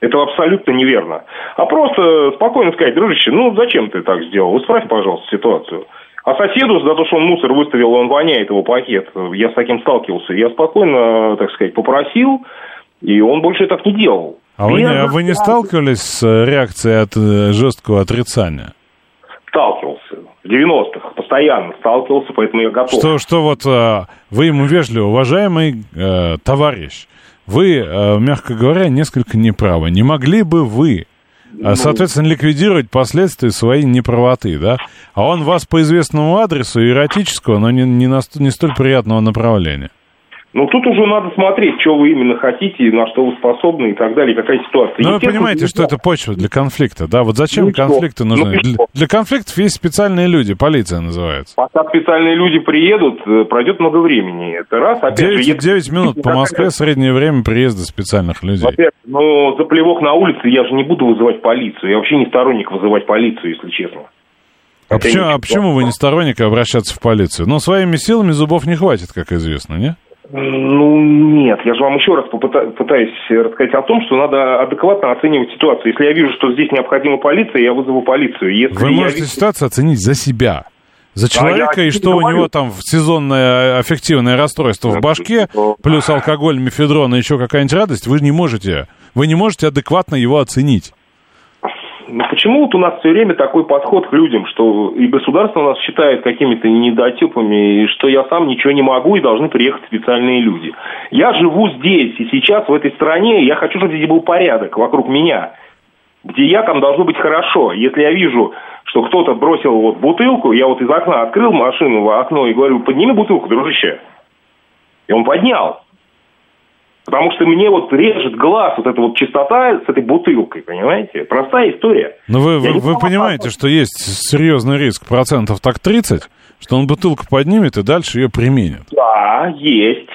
Это абсолютно неверно. А просто спокойно сказать, дружище, ну зачем ты так сделал? Исправь, пожалуйста, ситуацию. А соседу за то, что он мусор выставил, он воняет его пакет. Я с таким сталкивался. Я спокойно, так сказать, попросил, и он больше так не делал. А вы, не, а вы не сталкивались с э, реакцией от э, жесткого отрицания? Сталкивался. В 90-х постоянно сталкивался, поэтому я готов. Что, что вот э, вы ему вежливо, уважаемый э, товарищ, вы, э, мягко говоря, несколько неправы. Не могли бы вы, ну, соответственно, ликвидировать последствия своей неправоты, да? А он вас по известному адресу, эротического, но не, не, на, не столь приятного направления. Ну, тут уже надо смотреть, что вы именно хотите, на что вы способны и так далее, какая ситуация. Ну, вы понимаете, что это почва для конфликта, да? Вот зачем ну, конфликты ну, нужны? Ну, для, для конфликтов есть специальные люди, полиция называется. Пока специальные люди приедут, э, пройдет много времени. Это раз, опять 9, же... 9 минут по Москве среднее время приезда специальных людей. Во-первых, ну, за плевок на улице я же не буду вызывать полицию. Я вообще не сторонник вызывать полицию, если честно. А почему, а почему вы не сторонник обращаться в полицию? Ну, своими силами зубов не хватит, как известно, не? Ну, нет. Я же вам еще раз пытаюсь рассказать о том, что надо адекватно оценивать ситуацию. Если я вижу, что здесь необходима полиция, я вызову полицию. Если Вы можете вижу... ситуацию оценить за себя. За человека, а и что у него там сезонное аффективное расстройство в башке, плюс алкоголь, мефедрон и еще какая-нибудь радость, вы не можете, вы не можете адекватно его оценить. Ну почему вот у нас все время такой подход к людям, что и государство нас считает какими-то недотепами, и что я сам ничего не могу, и должны приехать специальные люди. Я живу здесь и сейчас, в этой стране, и я хочу, чтобы здесь был порядок вокруг меня. Где я, там должно быть хорошо. Если я вижу, что кто-то бросил вот бутылку, я вот из окна открыл машину в окно и говорю, подними бутылку, дружище. И он поднял. Потому что мне вот режет глаз вот эта вот чистота с этой бутылкой, понимаете? Простая история. Но вы, вы, вы понимаете, что есть серьезный риск процентов так 30, что он бутылку поднимет и дальше ее применит. Да, есть.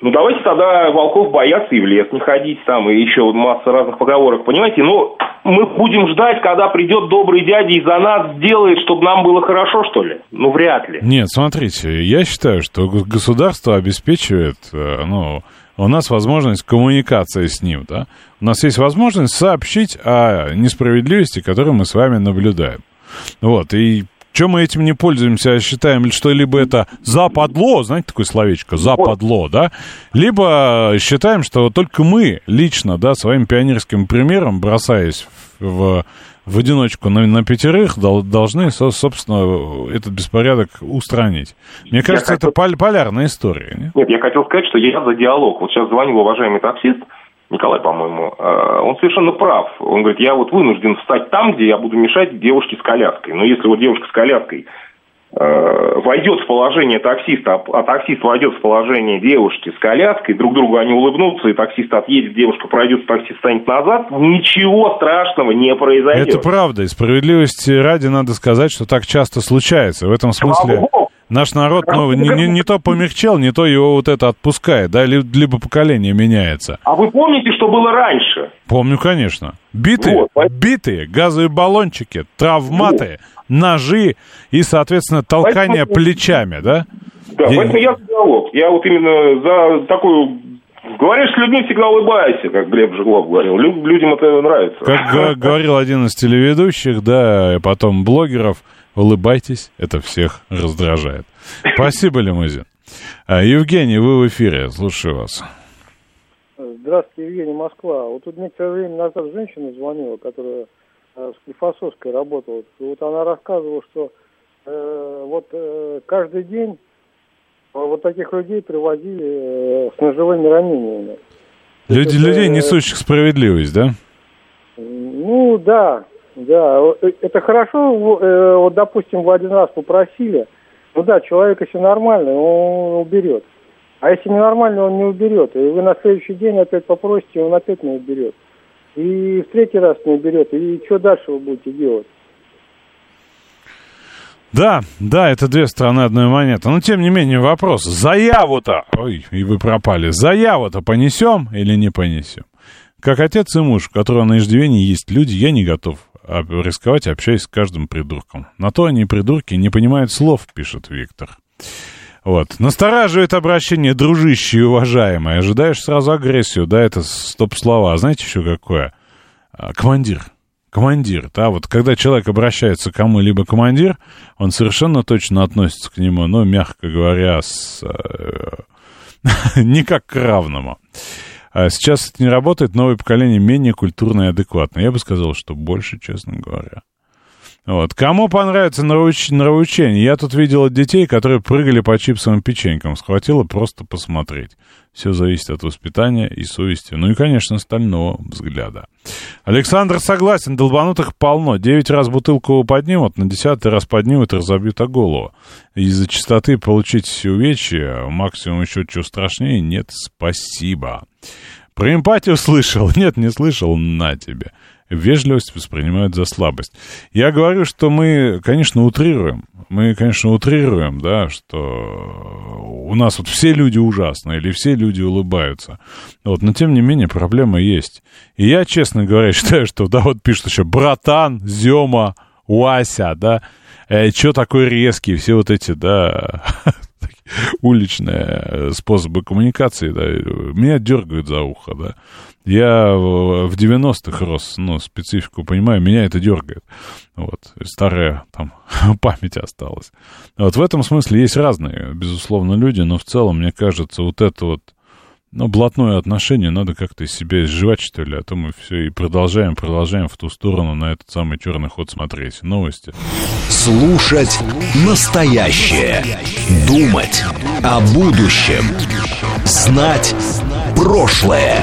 Ну, давайте тогда волков бояться и в лес не ходить там, и еще масса разных поговорок, понимаете? Ну, мы будем ждать, когда придет добрый дядя и за нас сделает, чтобы нам было хорошо, что ли? Ну, вряд ли. Нет, смотрите, я считаю, что государство обеспечивает, э, ну, у нас возможность коммуникации с ним, да? У нас есть возможность сообщить о несправедливости, которую мы с вами наблюдаем. Вот, и чем мы этим не пользуемся, а считаем, что либо это западло, знаете такое словечко, западло, да, либо считаем, что только мы лично, да, своим пионерским примером, бросаясь в, в одиночку на, на пятерых, дол, должны, собственно, этот беспорядок устранить. Мне кажется, я это хотел... полярная история. Нет? нет, я хотел сказать, что я за диалог. Вот сейчас звонил уважаемый таксист, Николай, по-моему, э, он совершенно прав. Он говорит, я вот вынужден встать там, где я буду мешать девушке с коляской. Но если вот девушка с коляской войдет в положение таксиста, а, а таксист войдет в положение девушки с коляской, друг другу они улыбнутся, и таксист отъедет, девушка пройдет, таксист станет назад, ничего страшного не произойдет. Это правда, и справедливости ради надо сказать, что так часто случается. В этом смысле Наш народ, ну, не, не, не то помягчел, не то его вот это отпускает, да, ли- либо поколение меняется. А вы помните, что было раньше? Помню, конечно. Битые, Вот, битые, газовые баллончики, травматы, ножи и, соответственно, толкание Поэтому- плечами, да? Да, Я- поэтому я за диалог. Я вот именно за такую... Говоришь с людьми, всегда улыбайся, как Глеб Жиглов говорил. Лю- людям это нравится. Как говорил один из телеведущих, да, и потом блогеров, улыбайтесь, это всех раздражает. Спасибо, Лимузин. А, Евгений, вы в эфире, слушаю вас. Здравствуйте, Евгений, Москва. Вот тут некоторое время назад женщина звонила, которая э, в Склифосовской работала. И вот она рассказывала, что э, вот э, каждый день э, вот таких людей привозили э, с ножевыми ранениями. Люди, Это, людей, э, несущих справедливость, да? Ну, да, да. Э, Это хорошо, в- э, вот, допустим, вы один раз попросили, ну да, человек, если нормальный, он уберет. А если ненормальный, он не уберет. И вы на следующий день опять попросите, он опять не уберет. И в третий раз не уберет. И что дальше вы будете делать? Да, да, это две стороны одной монеты. Но, тем не менее, вопрос. Заяву-то, ой, и вы пропали, заяву-то понесем или не понесем? Как отец и муж, у которого на иждивении есть люди, я не готов рисковать, общаясь с каждым придурком. На то они придурки не понимают слов, пишет Виктор. Вот. Настораживает обращение дружище и уважаемый. Ожидаешь сразу агрессию, да, это стоп-слова. А знаете еще какое? А, Командир. Командир, да, вот когда человек обращается к кому-либо командир, он совершенно точно относится к нему, ну, мягко говоря, с, э, [LAUGHS] не как к равному. А сейчас это не работает, новое поколение менее культурное и адекватное. Я бы сказал, что больше, честно говоря. Вот. Кому понравится нравоуч... нравоучение? Я тут видел детей, которые прыгали по чипсовым печенькам. Схватило просто посмотреть. Все зависит от воспитания и совести. Ну и, конечно, стального взгляда. Александр согласен, долбанутых полно. Девять раз бутылку поднимут, на десятый раз поднимут и разобьют о голову. Из-за чистоты получить увечья, максимум еще что страшнее, нет, спасибо. Про эмпатию [LAUGHS] слышал? Нет, не слышал, на тебе. Вежливость воспринимают за слабость. Я говорю, что мы, конечно, утрируем. Мы, конечно, утрируем, да, что у нас вот все люди ужасные или все люди улыбаются. Вот, но тем не менее проблема есть. И я, честно говоря, [LAUGHS] считаю, что, да, вот пишут еще братан, Зема, Уася, да, э, что такой резкий, все вот эти, да, [LAUGHS] уличные способы коммуникации, да, меня дергают за ухо, да. Я в 90-х рос, ну, специфику понимаю, меня это дергает. Вот, старая там [LAUGHS] память осталась. Вот в этом смысле есть разные, безусловно, люди, но в целом, мне кажется, вот это вот, ну, блатное отношение надо как-то из себя изживать, что ли, а то мы все и продолжаем, продолжаем в ту сторону на этот самый черный ход смотреть. Новости. Слушать настоящее. Думать о будущем. Знать прошлое.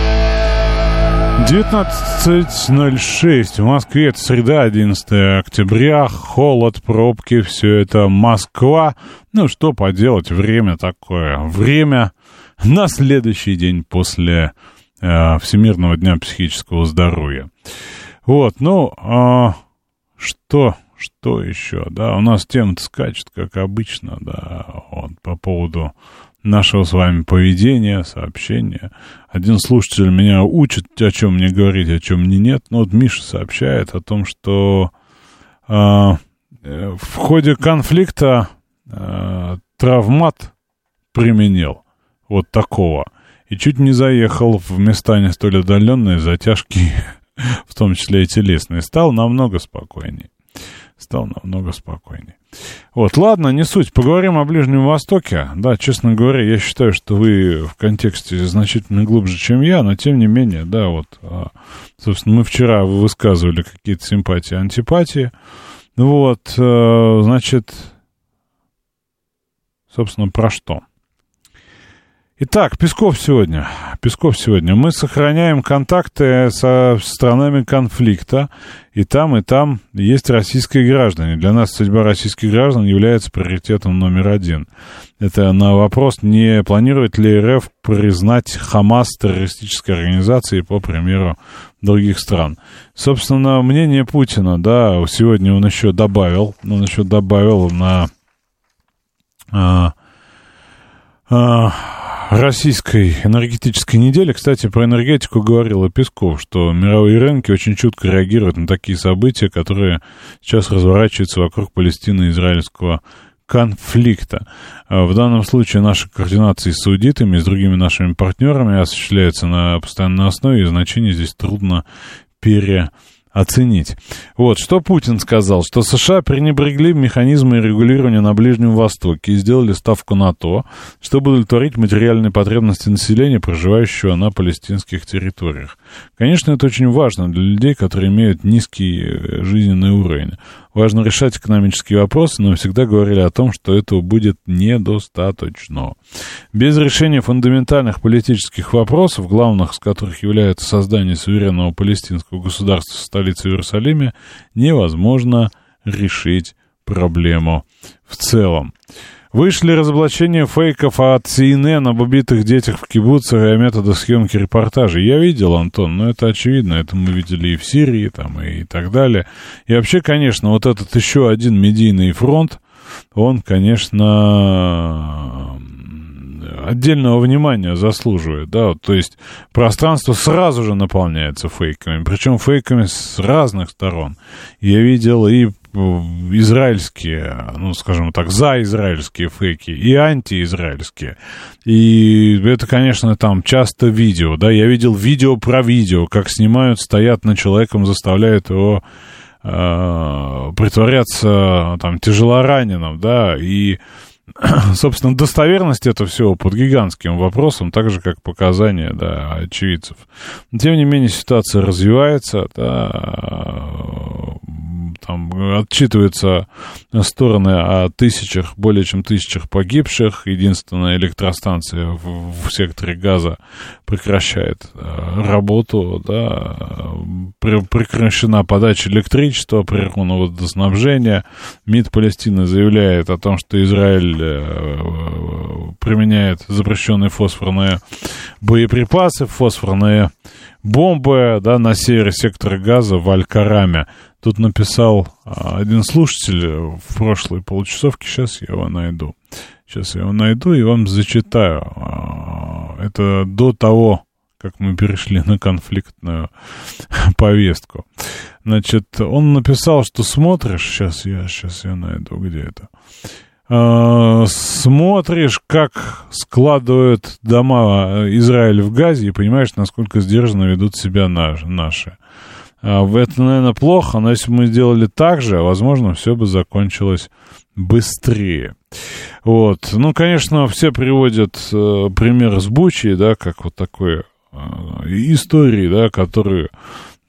19.06 в Москве, это среда, 11 октября, холод, пробки, все это Москва. Ну, что поделать, время такое. Время на следующий день после э, Всемирного дня психического здоровья. Вот, ну, а, что, что еще, да, у нас тема скачет, как обычно, да, вот, по поводу нашего с вами поведения, сообщения. Один слушатель меня учит, о чем мне говорить, о чем мне нет. Ну, вот Миша сообщает о том, что э, э, в ходе конфликта э, травмат применил вот такого. И чуть не заехал в места не столь отдаленные, затяжки, [LAUGHS] в том числе и телесные. Стал намного спокойнее. Стал намного спокойнее. Вот, ладно, не суть. Поговорим о Ближнем Востоке. Да, честно говоря, я считаю, что вы в контексте значительно глубже, чем я, но тем не менее, да, вот, а, собственно, мы вчера высказывали какие-то симпатии, антипатии. Вот, э, значит, собственно, про что? Итак, Песков сегодня. Песков сегодня. Мы сохраняем контакты со странами конфликта. И там, и там есть российские граждане. Для нас судьба российских граждан является приоритетом номер один. Это на вопрос, не планирует ли РФ признать Хамас террористической организацией, по примеру других стран. Собственно, мнение Путина, да, сегодня он еще добавил, он еще добавил на... А, а, российской энергетической неделе, кстати, про энергетику говорил и Песков, что мировые рынки очень чутко реагируют на такие события, которые сейчас разворачиваются вокруг Палестины и израильского конфликта. А в данном случае наши координации с аудитами и с другими нашими партнерами осуществляются на постоянной основе, и значение здесь трудно пере оценить. Вот, что Путин сказал, что США пренебрегли механизмы регулирования на Ближнем Востоке и сделали ставку на то, чтобы удовлетворить материальные потребности населения, проживающего на палестинских территориях. Конечно, это очень важно для людей, которые имеют низкий э, жизненный уровень. Важно решать экономические вопросы, но всегда говорили о том, что этого будет недостаточно. Без решения фундаментальных политических вопросов, главных из которых является создание суверенного палестинского государства в столице Иерусалиме, невозможно решить проблему в целом. Вышли разоблачения фейков от CNN об убитых детях в кибуцах и о методах съемки репортажей. Я видел, Антон, но это очевидно. Это мы видели и в Сирии, там, и так далее. И вообще, конечно, вот этот еще один медийный фронт, он, конечно, отдельного внимания заслуживает, да, то есть пространство сразу же наполняется фейками, причем фейками с разных сторон. Я видел и израильские, ну, скажем так, за израильские фейки и антиизраильские. И это, конечно, там часто видео, да, я видел видео про видео, как снимают, стоят над человеком, заставляют его э, притворяться там тяжелораненым, да, и [CLEARS THROAT] собственно, достоверность этого всего под гигантским вопросом, так же, как показания да, очевидцев. Тем не менее, ситуация развивается, да, там отчитываются стороны о тысячах, более чем тысячах погибших. Единственная электростанция в, в секторе газа прекращает э, работу, да, прекращена подача электричества, прервано водоснабжение. МИД Палестины заявляет о том, что Израиль э, применяет запрещенные фосфорные боеприпасы, фосфорные бомбы да, на севере сектора газа в Аль-Караме. Тут написал а, один слушатель в прошлой получасовке, сейчас я его найду. Сейчас я его найду и вам зачитаю. А, это до того, как мы перешли на конфликтную [LAUGHS] повестку. Значит, он написал, что смотришь, сейчас я, сейчас я найду, где это. А, смотришь, как складывают дома Израиль в Газе и понимаешь, насколько сдержанно ведут себя наши. А, это, наверное, плохо, но если бы мы сделали так же, возможно, все бы закончилось быстрее. Вот. Ну, конечно, все приводят э, пример с Бучи, да, как вот такой э, истории, да, которые,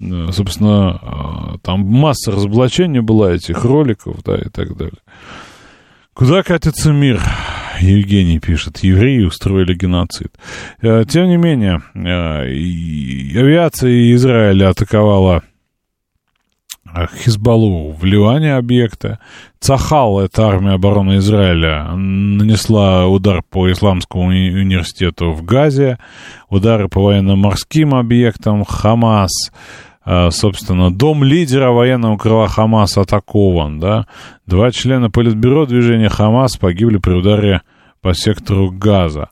э, собственно, э, там масса разоблачений была этих роликов, да, и так далее. Куда катится мир? Евгений пишет, евреи устроили геноцид. Э, тем не менее, э, авиация Израиля атаковала Хизбаллу в Ливане объекта. Цахал, это армия обороны Израиля, нанесла удар по Исламскому университету в Газе, удары по военно-морским объектам, Хамас, э, собственно, дом лидера военного крыла Хамас атакован, да. Два члена политбюро движения Хамас погибли при ударе по сектору Газа.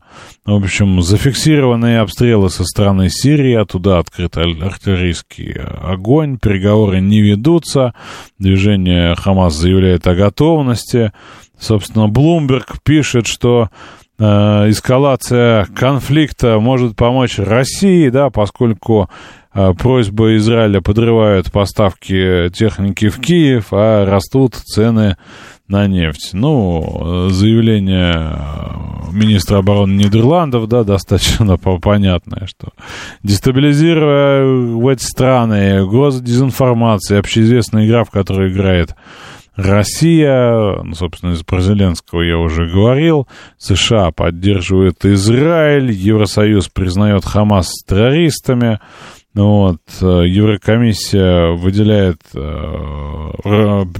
В общем, зафиксированные обстрелы со стороны Сирии, оттуда открыт артиллерийский огонь, переговоры не ведутся, движение Хамас заявляет о готовности. Собственно, Блумберг пишет, что э, эскалация конфликта может помочь России, да, поскольку э, просьбы Израиля подрывают поставки техники в Киев, а растут цены на нефть. Ну, заявление министра обороны Нидерландов, да, достаточно [LAUGHS] понятное, что дестабилизируя в эти страны госдезинформация, общеизвестная игра, в которой играет Россия, ну, собственно, из про Зеленского я уже говорил, США поддерживает Израиль, Евросоюз признает Хамас террористами, вот, э, Еврокомиссия выделяет, э,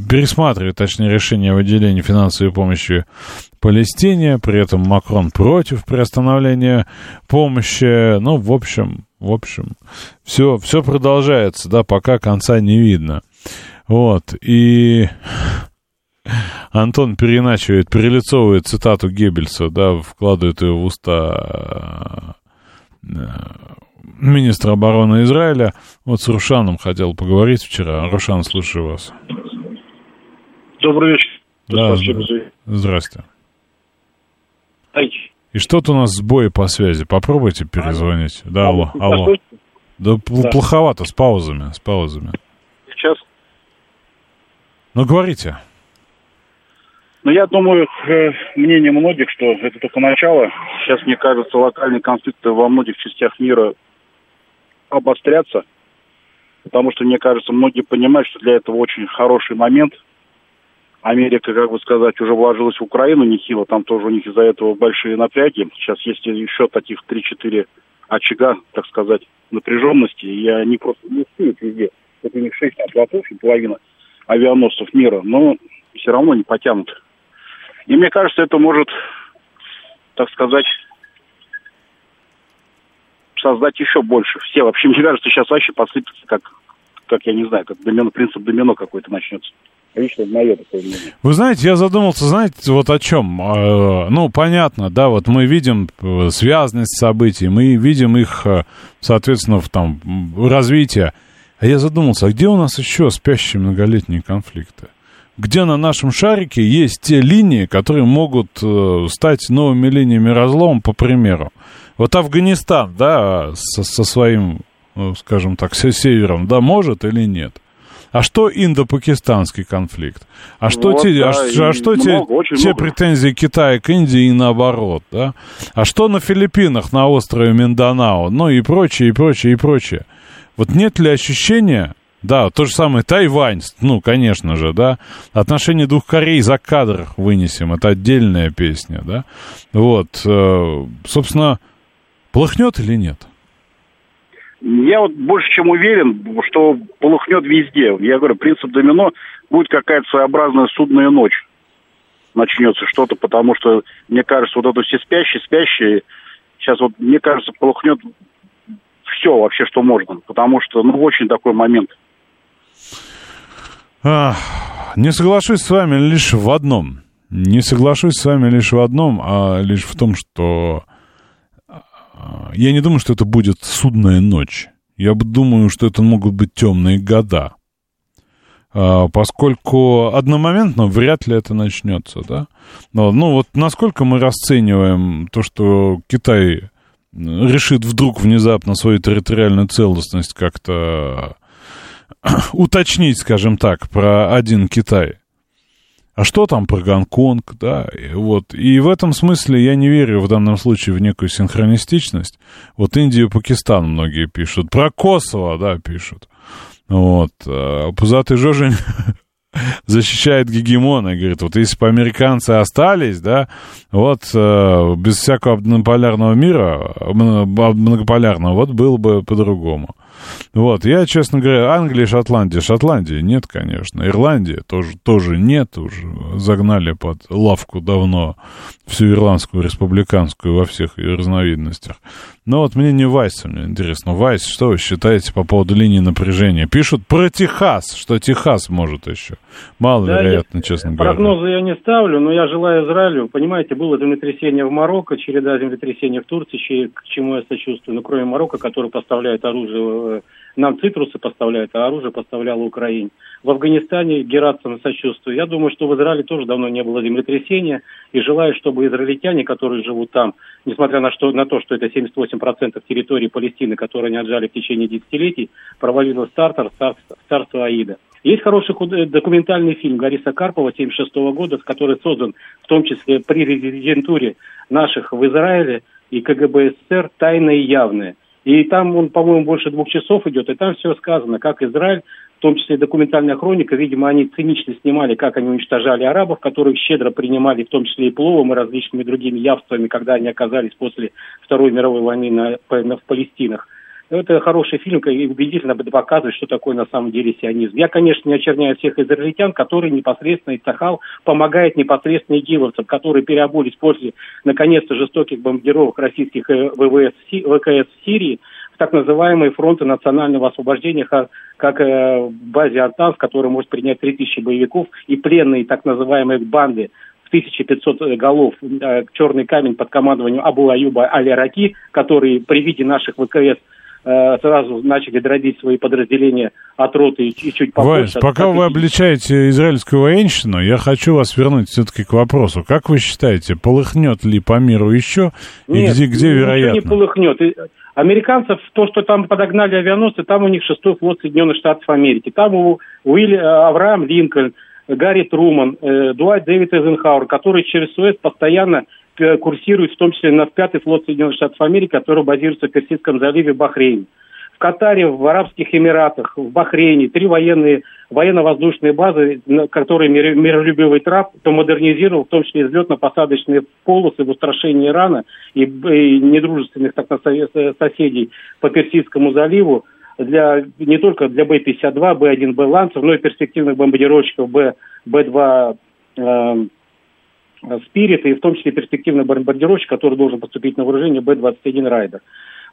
пересматривает, точнее, решение о выделении финансовой помощи Палестине, при этом Макрон против приостановления помощи. Ну, в общем, в общем, все, все продолжается, да, пока конца не видно. Вот, и Антон переначивает, перелицовывает цитату Геббельса, да, вкладывает ее в уста э, министра обороны Израиля. Вот с Рушаном хотел поговорить вчера. Рушан, слушаю вас. Добрый вечер. Да, здра- здрасте. И что-то у нас сбои по связи. Попробуйте перезвонить. Да, алло, алло. Да, да. плоховато, с паузами, с паузами. Сейчас. Ну, говорите. Ну, я думаю, э, мнение многих, что это только начало. Сейчас, мне кажется, локальные конфликты во многих частях мира обострятся, потому что, мне кажется, многие понимают, что для этого очень хороший момент. Америка, как бы сказать, уже вложилась в Украину нехило, там тоже у них из-за этого большие напряги. Сейчас есть еще таких 3-4 очага, так сказать, напряженности, и они просто не успеют везде. Это у них 6 флотов и половина авианосцев мира, но все равно не потянут. И мне кажется, это может, так сказать, создать еще больше. Все вообще, мне кажется, сейчас вообще посыпется, как, как я не знаю, как домино, принцип домино какой-то начнется. Лично мое такое мнение. Вы знаете, я задумался, знаете, вот о чем? Э, ну, понятно, да, вот мы видим э, связанность событий, мы видим их, э, соответственно, в там развитие. А я задумался, а где у нас еще спящие многолетние конфликты? Где на нашем шарике есть те линии, которые могут стать новыми линиями разлома, по примеру? Вот Афганистан, да, со, со своим, ну, скажем так, севером, да, может или нет? А что индо-пакистанский конфликт? А что, вот, те, да, а, а что много, те, те претензии Китая к Индии и наоборот, да? А что на Филиппинах, на острове Минданао? Ну и прочее, и прочее, и прочее. Вот нет ли ощущения, да, то же самое Тайвань, ну, конечно же, да. Отношения двух Корей за кадр вынесем, это отдельная песня, да. Вот, э, собственно, Полыхнет или нет? Я вот больше чем уверен, что полыхнет везде. Я говорю, принцип домино будет какая-то своеобразная судная ночь. Начнется что-то, потому что, мне кажется, вот это все спящие, спящие, сейчас вот, мне кажется, полыхнет все вообще, что можно. Потому что, ну, очень такой момент. А, не соглашусь с вами лишь в одном. Не соглашусь с вами лишь в одном, а лишь в том, что я не думаю, что это будет судная ночь. Я думаю, что это могут быть темные года. А, поскольку одномоментно вряд ли это начнется, да. Но, ну вот насколько мы расцениваем то, что Китай решит вдруг внезапно свою территориальную целостность как-то [COUGHS] уточнить, скажем так, про один Китай а что там про Гонконг, да, и вот. И в этом смысле я не верю в данном случае в некую синхронистичность. Вот Индию и Пакистан многие пишут, про Косово, да, пишут. Вот. А пузатый Жожень [LAUGHS] защищает гегемона говорит, вот если бы американцы остались, да, вот э, без всякого однополярного мира, многополярного, вот было бы по-другому. Вот, я, честно говоря, Англия, Шотландия. Шотландии нет, конечно. Ирландия тоже, тоже нет. Уже загнали под лавку давно всю ирландскую республиканскую во всех ее разновидностях. Но вот мне не Вайса, мне интересно. Вайс, что вы считаете по поводу линии напряжения? Пишут про Техас, что Техас может еще. Мало да, честно говоря. Прогнозы я не ставлю, но я желаю Израилю. Понимаете, было землетрясение в Марокко, череда землетрясений в Турции, к чему я сочувствую. Но кроме Марокко, который поставляет оружие нам цитрусы поставляют, а оружие поставляло Украине. В Афганистане Герацам сочувствую. Я думаю, что в Израиле тоже давно не было землетрясения. И желаю, чтобы израильтяне, которые живут там, несмотря на, что, на то, что это 78% территории Палестины, которые они отжали в течение десятилетий, провалило стартер царство Аида. Есть хороший документальный фильм Гариса Карпова 1976 года, который создан в том числе при резидентуре наших в Израиле и КГБ СССР «Тайное и явное». И там он, по-моему, больше двух часов идет, и там все сказано, как Израиль в том числе документальная хроника, видимо, они цинично снимали, как они уничтожали арабов, которых щедро принимали, в том числе и пловом, и различными другими явствами, когда они оказались после Второй мировой войны на, на, в Палестинах. Это хороший фильм и убедительно показывает, что такое на самом деле сионизм. Я, конечно, не очерняю всех израильтян, которые непосредственно Исахал помогает непосредственно игиловцам, которые переобулись после, наконец-то, жестоких бомбардировок российских э, ВВС, ВКС в Сирии, так называемые фронты национального освобождения, как э, в базе Антанс, который может принять 3000 боевиков, и пленные так называемые банды в 1500 голов, э, черный камень под командованием Абу Аюба Али-Раки, которые при виде наших ВКС сразу начали дробить свои подразделения от роты и чуть побольше. Вась, пока вы обличаете израильскую военщину, я хочу вас вернуть все-таки к вопросу. Как вы считаете, полыхнет ли по миру еще? Нет, и где, где вероятно? не полыхнет. Американцев, то, что там подогнали авианосцы, там у них шестой флот Соединенных Штатов Америки. Там у Уилли, э, Авраам Линкольн, Гарри Труман, э, Дуайт Дэвид Эйзенхауэр, который через Суэц постоянно э, курсирует, в том числе на пятый флот Соединенных Штатов Америки, который базируется в Персидском заливе в Бахрейне. Катаре, в Арабских Эмиратах, в Бахрейне, три военные, военно-воздушные базы, которые миролюбивый Трамп то модернизировал, в том числе взлетно-посадочные полосы в устрашении Ирана и, и недружественных так соседей по Персидскому заливу, для, не только для Б-52, Б-1, Б-ланцев, но и перспективных бомбардировщиков Б, Б-2 э, Спирит, и в том числе перспективный бомбардировщик, который должен поступить на вооружение Б-21 Райдер.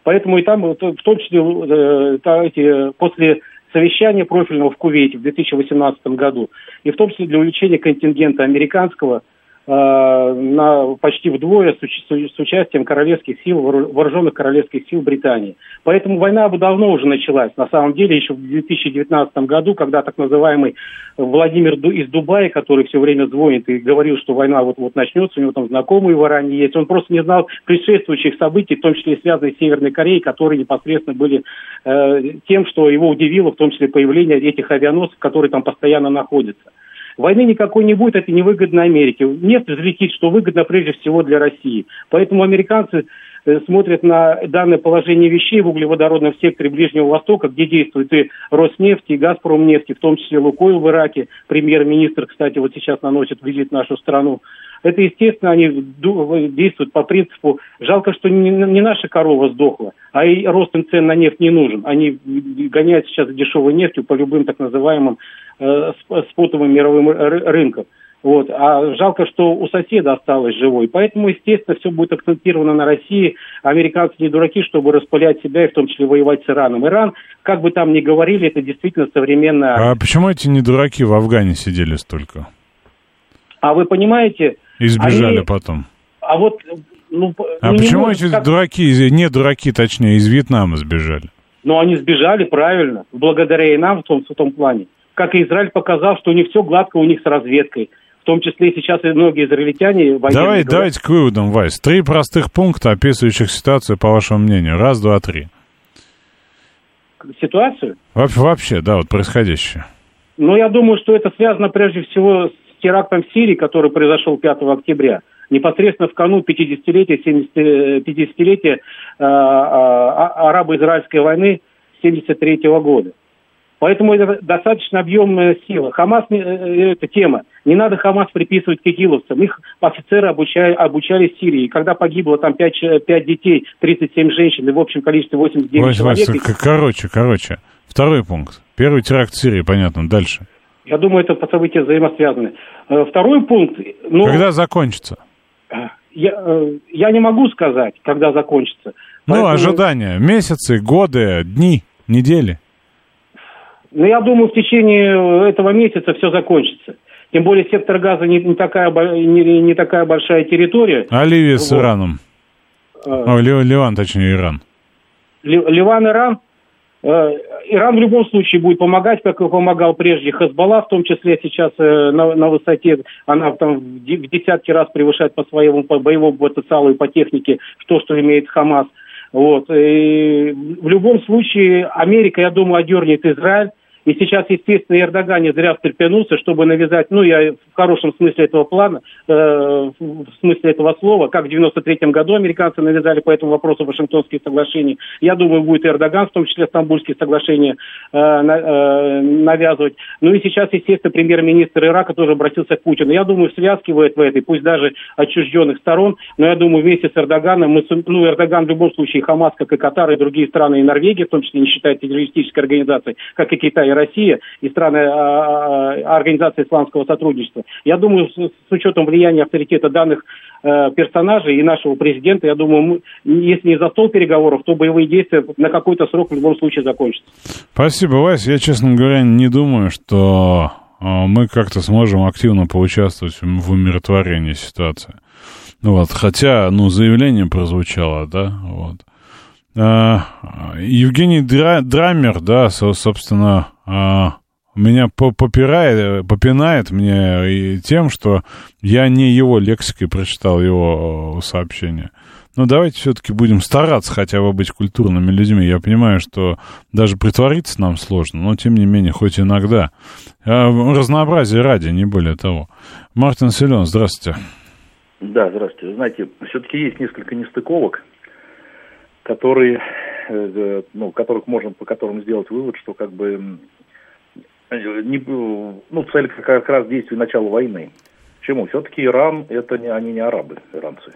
Поэтому и там, в том числе, э, эти, после совещания профильного в Кувейте в 2018 году, и в том числе для увеличения контингента американского – Э, на почти вдвое с, с участием королевских сил, вооруженных королевских сил Британии. Поэтому война бы давно уже началась. На самом деле, еще в 2019 году, когда так называемый Владимир из Дубая, который все время звонит и говорил, что война вот-вот начнется, у него там знакомые в Иране есть, он просто не знал предшествующих событий, в том числе связанных с Северной Кореей, которые непосредственно были э, тем, что его удивило, в том числе появление этих авианосцев, которые там постоянно находятся. Войны никакой не будет, это невыгодно Америке. Нефть взлетит, что выгодно прежде всего для России. Поэтому американцы э, смотрят на данное положение вещей в углеводородном секторе Ближнего Востока, где действует и Роснефть, и Газпромнефть, в том числе Лукойл в Ираке. Премьер-министр, кстати, вот сейчас наносит визит в нашу страну. Это, естественно, они действуют по принципу «жалко, что не наша корова сдохла, а и рост цен на нефть не нужен». Они гоняют сейчас дешевой нефтью по любым так называемым э, спотовым мировым рынкам. Вот. А жалко, что у соседа осталось живой. Поэтому, естественно, все будет акцентировано на России. Американцы не дураки, чтобы распылять себя и в том числе воевать с Ираном. Иран, как бы там ни говорили, это действительно современная... А почему эти не дураки в Афгане сидели столько? А вы понимаете... И сбежали они... потом. А вот... Ну, а ну, почему эти как... дураки, не дураки, точнее, из Вьетнама сбежали? Ну, они сбежали, правильно, благодаря и нам в том, в том плане как и Израиль показал, что у них все гладко у них с разведкой. В том числе и сейчас и многие израильтяне... Давай, говорят... Давайте к выводам, Вайс. Три простых пункта, описывающих ситуацию, по вашему мнению. Раз, два, три. Ситуацию? Во вообще, да, вот происходящее. Ну, я думаю, что это связано прежде всего с терактом в Сирии, который произошел 5 октября. Непосредственно в канун 50-летия, 70, 50-летия э, э, арабо-израильской войны 73 -го года. Поэтому это достаточно объемная сила. Хамас, э, э, это тема. Не надо Хамас приписывать к игиловцам. Их офицеры обучали, обучали в Сирии. И когда погибло там 5, 5 детей, 37 женщин и в общем количестве 89 Вась, человек... Вась, короче, короче. Второй пункт. Первый теракт в Сирии, понятно. Дальше. Я думаю, это события взаимосвязаны. Э, второй пункт... Ну, когда закончится? Я, я не могу сказать, когда закончится. Ну, Поэтому... ожидания. Месяцы, годы, дни, недели. Ну, я думаю, в течение этого месяца все закончится. Тем более сектор газа не, не, такая, не, не такая большая территория. А Ливия вот. с Ираном? А, О, Ливан, точнее, Иран. Ливан, Иран? Э, Иран в любом случае будет помогать, как и помогал прежде Хазбалла, в том числе сейчас э, на, на высоте, она там в десятки раз превышает по своему по боевому потенциалу и по технике то, что имеет Хамас. Вот. И в любом случае Америка, я думаю, одернет Израиль И сейчас, естественно, Эрдоган не зря встрепенулся, чтобы навязать, ну, я в хорошем смысле этого плана, э, в смысле этого слова, как в 93 году американцы навязали по этому вопросу Вашингтонские соглашения. Я думаю, будет Эрдоган, в том числе Стамбульские соглашения, э, э, навязывать. Ну и сейчас, естественно, премьер-министр Ирака тоже обратился к Путину. Я думаю, связкивает в этой, пусть даже отчужденных сторон, но я думаю, вместе с Эрдоганом, мы, ну, Эрдоган в любом случае, Хамас, как и Катар, и другие страны, и Норвегия, в том числе не считает террористической организацией, как и Китай Россия, и страны а, а, Организации исламского сотрудничества. Я думаю, с, учетом влияния авторитета данных э, персонажей и нашего президента, я думаю, если не за стол переговоров, то боевые действия на какой-то срок в любом случае закончатся. Спасибо, Вася. Я, честно говоря, не думаю, что э, мы как-то сможем активно поучаствовать в умиротворении ситуации. Ну вот, хотя, ну, заявление прозвучало, да, вот. А, Евгений Дра, Драмер, да, со, собственно, а, меня попирает, попинает мне и тем, что я не его лексикой прочитал его сообщение. Но давайте все-таки будем стараться хотя бы быть культурными людьми. Я понимаю, что даже притвориться нам сложно, но тем не менее, хоть иногда. А, разнообразие ради, не более того. Мартин Селен, здравствуйте. Да, здравствуйте. Знаете, все-таки есть несколько нестыковок, которые, э, ну, которых можно, по которым сделать вывод, что как бы не, ну, цель как раз действий начала войны. Почему? Все-таки Иран, это не, они не арабы, иранцы.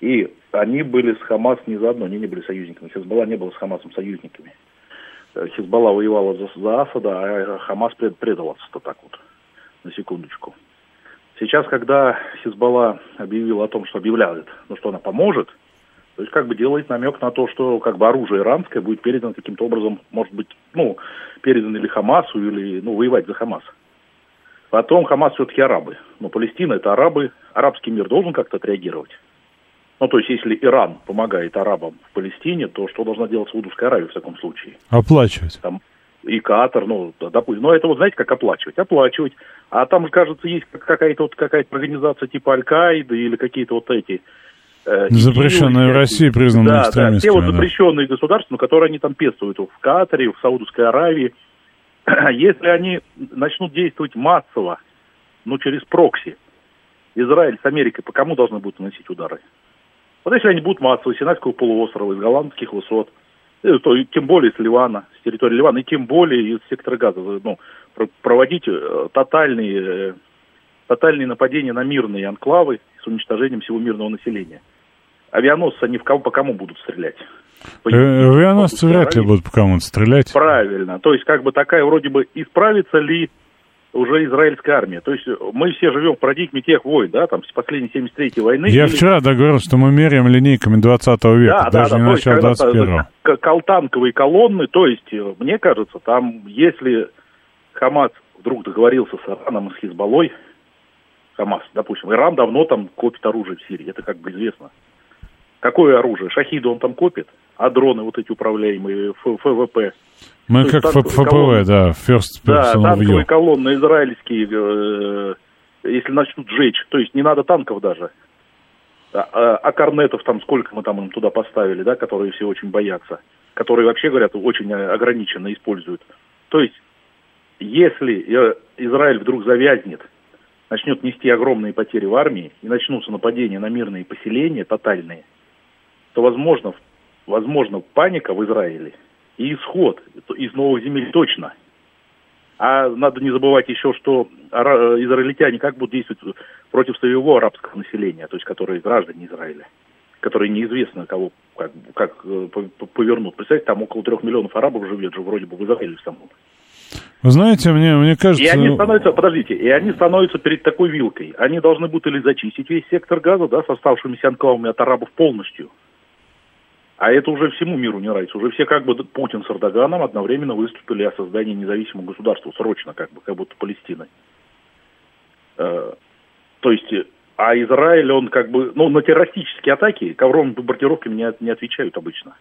И они были с Хамас не заодно, они не были союзниками. Хизбалла не было с Хамасом союзниками. Э, Хизбалла воевала за, за Асада, а Хамас пред, предал Асада так вот, на секундочку. Сейчас, когда Хизбалла объявила о том, что объявляет, ну, что она поможет, то есть как бы делает намек на то, что как бы оружие иранское будет передано каким-то образом, может быть, ну, передано или Хамасу, или, ну, воевать за Хамас. Потом Хамас все-таки арабы. Но Палестина это арабы. Арабский мир должен как-то отреагировать. Ну, то есть, если Иран помогает арабам в Палестине, то что должна делать Саудовская Аравия в таком случае? Оплачивать. Там, и Катар, ну, допустим. Но это вот знаете, как оплачивать? Оплачивать. А там, кажется, есть какая-то вот какая-то организация типа Аль-Каиды или какие-то вот эти... Э, Запрещенные в России, признанные да, Да, те вот запрещенные да. государства, которые они там пестуют в Катаре, в Саудовской Аравии. [CLEARS THROAT] Если они начнут действовать массово, ну, через прокси, Израиль с Америкой по кому должны будут наносить удары? Вот если они будут массово, Синайского полуострова, из голландских высот, э, то тем более с Ливана, с территории Ливана, и тем более из сектора газа, ну, проводить э, тотальные, э, тотальные нападения на мирные анклавы с уничтожением всего мирного населения.Авианосцы, они в кого, по кому будут стрелять? По Авианосцы вряд ли будут по кому-то стрелять. Правильно. То есть, как бы такая вроде бы, исправится ли уже израильская армия. То есть мы все живем в парадигме тех войн, да, там, с последней 73-й войны. Я или... вчера договорил, что мы меряем линейками 20 века, да, даже да, не да, начало 21-го. Колтанковые колонны, то есть, э, мне кажется, там, если Хамас вдруг договорился с Ираном и с Хизбаллой, Хамас, допустим, Иран давно там копит оружие в Сирии, это как бы известно. Какое оружие? Шахиды он там копит, а дроны вот эти управляемые, ФВП. Мы как танковые ФПВ, колонны, да, First Да, танковые view. колонны израильские, э, если начнут сжечь, то есть не надо танков даже. А, а, а корнетов там сколько мы там им туда поставили, да, которые все очень боятся, которые вообще, говорят, очень ограниченно используют. То есть, если э, Израиль вдруг завязнет, начнет нести огромные потери в армии и начнутся нападения на мирные поселения тотальные, то возможно, возможно паника в Израиле – и исход из новых земель точно. А надо не забывать еще, что израильтяне как будут действовать против своего арабского населения, то есть которые граждане Израиля, которые неизвестно кого как, как э, повернут. Представьте, там около трех миллионов арабов живет же вроде бы в Израиле самом. Вы знаете, мне, мне кажется... И они становятся, подождите, и они становятся перед такой вилкой. Они должны будут или зачистить весь сектор газа, да, с оставшимися анклавами от арабов полностью, а это уже всему миру не нравится. Уже все как бы Путин с Эрдоганом одновременно выступили о создании независимого государства, срочно как бы, как будто Палестиной. Э, то есть, а Израиль, он как бы, ну, на террористические атаки ковровыми бомбардировками не, не отвечают обычно.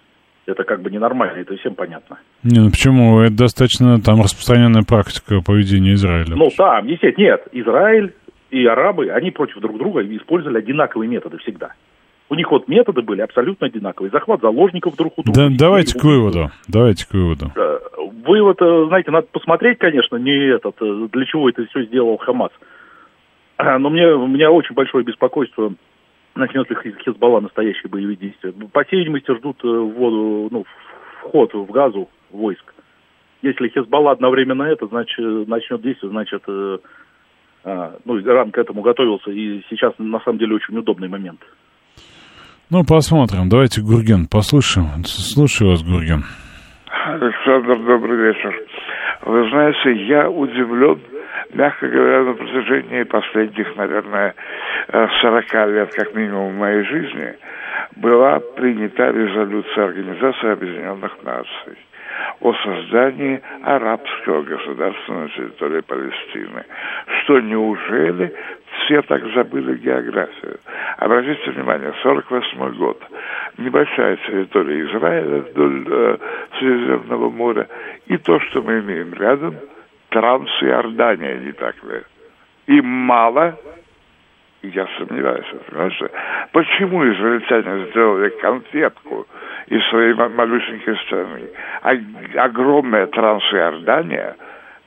Это как бы ненормально, это всем понятно. Не, ну почему? Это достаточно там распространенная практика поведения Израиля. Ну, там, естественно, нет. Израиль и арабы, они против друг друга использовали одинаковые методы всегда. У них вот методы были абсолютно одинаковые. Захват заложников друг у друга. Да, давайте к выводу. Давайте к выводу. Э, вывод, э, знаете, надо посмотреть, конечно, не этот, э, для чего это все сделал Хамас. Но мне, у меня очень большое беспокойство, начнет ли Хизбалла настоящие боевые действия. По всей видимости, ждут вводу, ну, вход в газу войск. Если Хизбалла одновременно это, значит, начнет действовать, значит, ну, Иран к этому готовился, и сейчас, на самом деле, очень удобный момент. Ну, посмотрим. Давайте Гурген послушаем. Слушаю вас, Гурген. Александр, добрый вечер. Вы знаете, я удивлен, мягко говоря, на протяжении последних, наверное, 40 лет, как минимум, в моей жизни, была принята резолюция Организации Объединенных Наций о создании арабского государства на территории Палестины. Что неужели все так забыли географию? Обратите внимание, 48 год. Небольшая территория Израиля вдоль э, Средиземного моря. И то, что мы имеем рядом, Трансиордания, не так ли? И мало я сомневаюсь, понимаете? Почему израильтяне сделали конфетку из своей малюсенькой страны? А огромная Трансиордания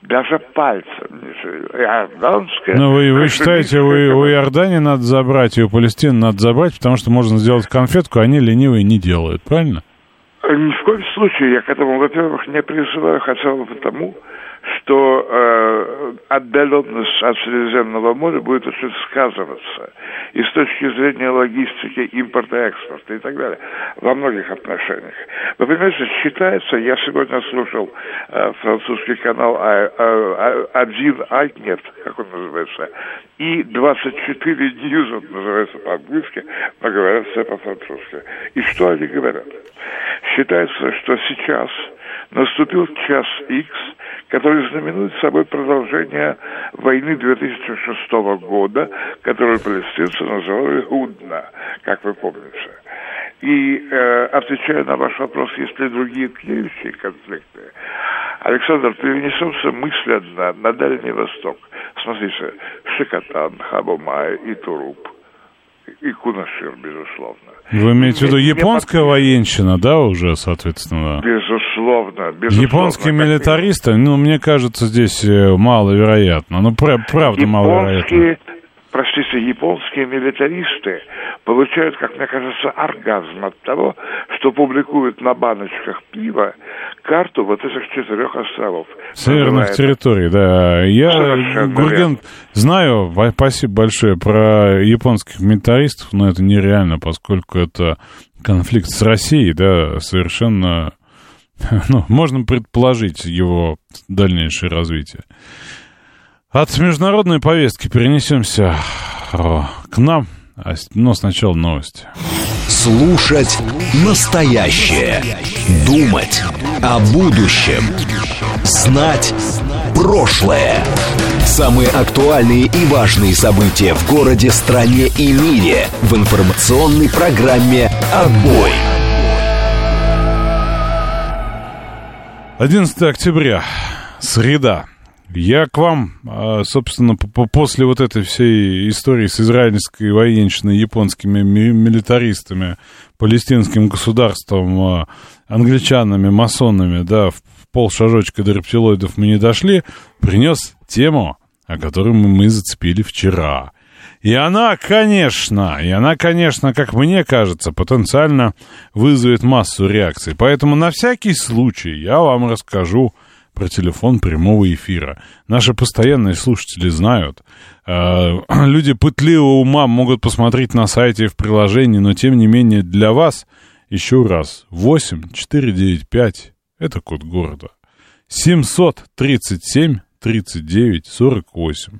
даже пальцем не шевелила. Иорданская... Ну, вы, вы [LAUGHS] считаете, у, у Иордании надо забрать, и у Палестины надо забрать, потому что можно сделать конфетку, а они ленивые не делают, правильно? Ни в коем случае я к этому, во-первых, не призываю, хотя бы потому, что э, отдаленность от Средиземного моря будет очень сказываться и с точки зрения логистики, импорта, экспорта и так далее, во многих отношениях. Вы понимаете, считается, я сегодня слушал э, французский канал а, а, а, один а, нет, как он называется, и 24 News, он называется по-английски, но говорят все по-французски. И что они говорят? Считается, что сейчас наступил час X, который знаменует собой продолжение войны 2006 года, которую палестинцы называли Худна, как вы помните. И э, отвечая на ваш вопрос, есть ли другие тлеющие конфликты, Александр, перенесемся мысленно на Дальний Восток. Смотрите, Шикотан, Хабумай и Туруп – и Кунашир, безусловно. Вы имеете в виду японская под... военщина, да, уже, соответственно? Безусловно, безусловно. Японские милитаристы, ну, мне кажется, здесь э, маловероятно. Ну, правда, Японские маловероятно простите, японские милитаристы получают, как мне кажется, оргазм от того, что публикуют на баночках пива карту вот этих четырех островов. Северных территорий, да. Я, Гурген, знаю, спасибо большое, про японских милитаристов, но это нереально, поскольку это конфликт с Россией, да, совершенно... [LAUGHS] Ну, можно предположить его дальнейшее развитие. От международной повестки перенесемся к нам, а но сначала новости. Слушать настоящее. Думать о будущем. Знать прошлое. Самые актуальные и важные события в городе, стране и мире в информационной программе «Отбой». 11 октября. Среда. Я к вам, а, собственно, после вот этой всей истории с израильской военщиной, японскими милитаристами, палестинским государством, а, англичанами, масонами, да, в полшажочка до рептилоидов мы не дошли, принес тему, о которой мы зацепили вчера. И она, конечно, и она, конечно, как мне кажется, потенциально вызовет массу реакций. Поэтому на всякий случай я вам расскажу про телефон прямого эфира. Наши постоянные слушатели знают. Э, [CLEARS THROAT] люди пытливого ума могут посмотреть на сайте в приложении, но тем не менее для вас еще раз 8 495 это код города. 737 39 48.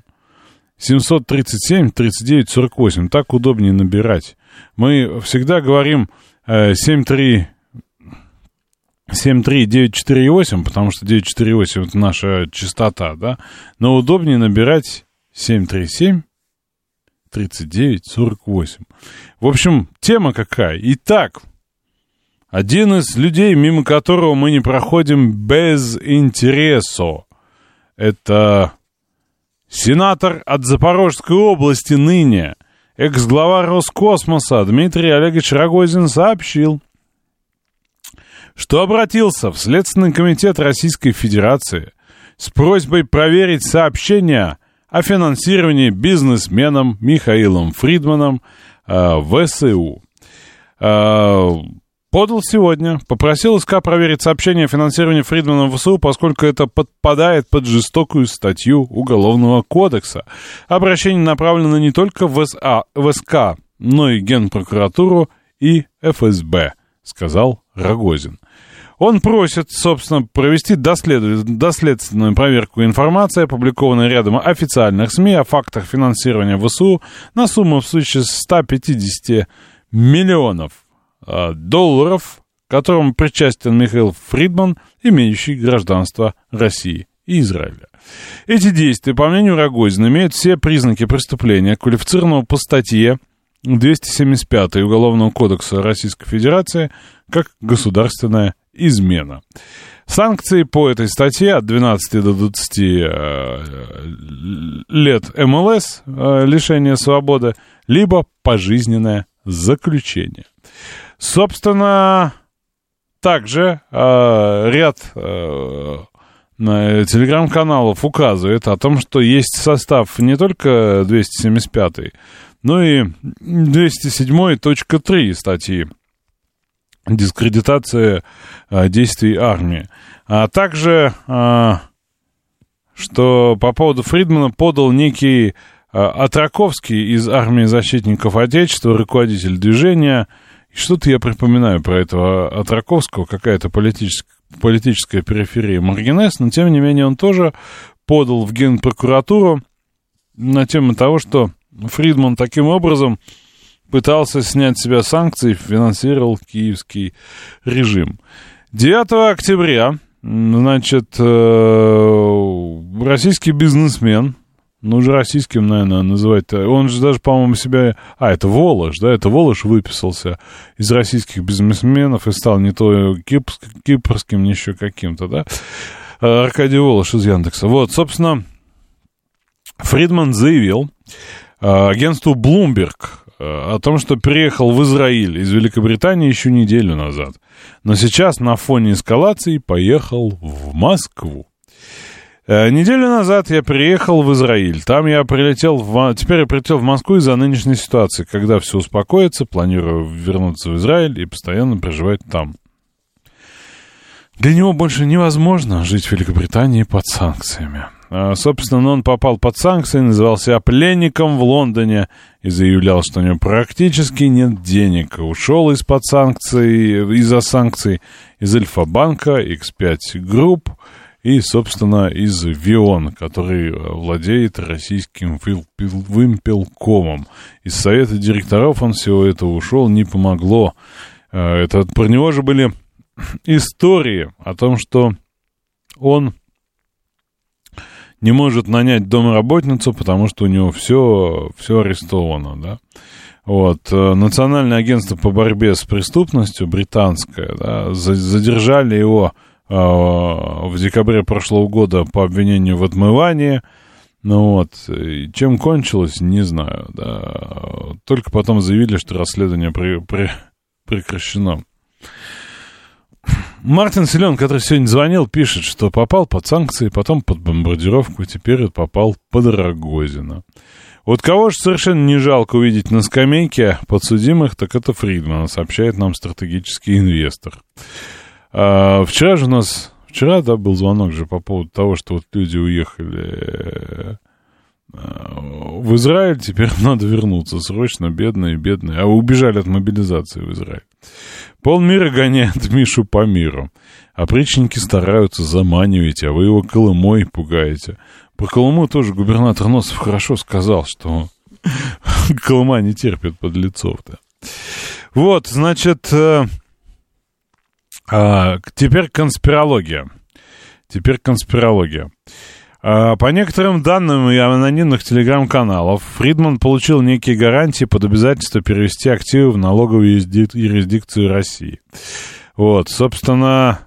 737 39 48. Так удобнее набирать. Мы всегда говорим 73 73948, потому что 948 это наша частота, да, но удобнее набирать 737 39 48. В общем, тема какая? Итак, один из людей, мимо которого мы не проходим без интереса, это сенатор от Запорожской области ныне, экс-глава Роскосмоса Дмитрий Олегович Рогозин сообщил, что обратился в Следственный комитет Российской Федерации с просьбой проверить сообщения о финансировании бизнесменом Михаилом Фридманом э, ВСУ. Э, подал сегодня, попросил СК проверить сообщение о финансировании Фридмана в ВСУ, поскольку это подпадает под жестокую статью Уголовного кодекса. Обращение направлено не только в, СА, в СК, но и Генпрокуратуру и ФСБ, сказал Рогозин. Он просит, собственно, провести дослед... доследственную проверку информации, опубликованной рядом официальных СМИ о фактах финансирования ВСУ на сумму в случае 150 миллионов э, долларов, к которому причастен Михаил Фридман, имеющий гражданство России и Израиля. Эти действия, по мнению Рогозина, имеют все признаки преступления, квалифицированного по статье 275 Уголовного кодекса Российской Федерации как государственная измена. Санкции по этой статье от 12 до 20 э, лет МЛС, э, лишения свободы, либо пожизненное заключение. Собственно, также э, ряд телеграм-каналов указывает о том, что есть состав не только 275, но и 207.3 статьи дискредитация а, действий армии. А также, а, что по поводу Фридмана подал некий а, Атраковский из армии защитников Отечества, руководитель движения. Что-то я припоминаю про этого Атраковского, какая-то политическая, политическая периферия Маргинес, но тем не менее он тоже подал в Генпрокуратуру на тему того, что Фридман таким образом пытался снять с себя санкции, финансировал киевский режим. 9 октября, значит, э, российский бизнесмен, ну, уже российским, наверное, называть Он же даже, по-моему, себя... А, это Волош, да? Это Волош выписался из российских бизнесменов и стал не то кипрск... кипрским, не еще каким-то, да? Аркадий Волош из Яндекса. Вот, собственно, Фридман заявил э, агентству Bloomberg, Э, о том, что переехал в Израиль из Великобритании еще неделю назад. Но сейчас на фоне эскалации поехал в Москву. Э, неделю назад я приехал в Израиль. Там я прилетел, в... теперь я прилетел в Москву из-за нынешней ситуации. Когда все успокоится, планирую вернуться в Израиль и постоянно проживать там. Для него больше невозможно жить в Великобритании под санкциями. А, собственно, он попал под санкции, называл себя пленником в Лондоне и заявлял, что у него практически нет денег. Ушел из-под санкций, из-за санкций из Альфа-банка, X5 Group и, собственно, из Вион, который владеет российским вымпелкомом. Из совета директоров он всего этого ушел, не помогло. А, это про него же были [CLEARS THROAT] истории о том, что он не может нанять домработницу, потому что у него все, все арестовано, да. Вот, э, Национальное агентство по борьбе с преступностью, британское, да, задержали его э, в декабре прошлого года по обвинению в отмывании, ну вот, и чем кончилось, не знаю, да. Только потом заявили, что расследование при, при, прекращено. Мартин Селен, который сегодня звонил, пишет, что попал под санкции, потом под бомбардировку, теперь попал под Рогозина. Вот кого же совершенно не жалко увидеть на скамейке подсудимых, так это Фридмана, сообщает нам стратегический инвестор. А, вчера же у нас, вчера, да, был звонок же по поводу того, что вот люди уехали а, в Израиль, теперь [LAUGHS] надо вернуться срочно, бедные, бедные, а убежали от мобилизации в Израиль. Полмира гоняет [LAUGHS] Мишу по миру. Опричники стараются заманивать, а вы его Колымой пугаете. Про Колыму тоже губернатор Носов хорошо сказал, что [LAUGHS] Колыма не терпит подлецов-то. Вот, значит, э, э, теперь конспирология. Теперь конспирология. А, по некоторым данным и анонимных телеграм-каналов, Фридман получил некие гарантии под обязательство перевести активы в налоговую юрисдикцию России. Вот, собственно,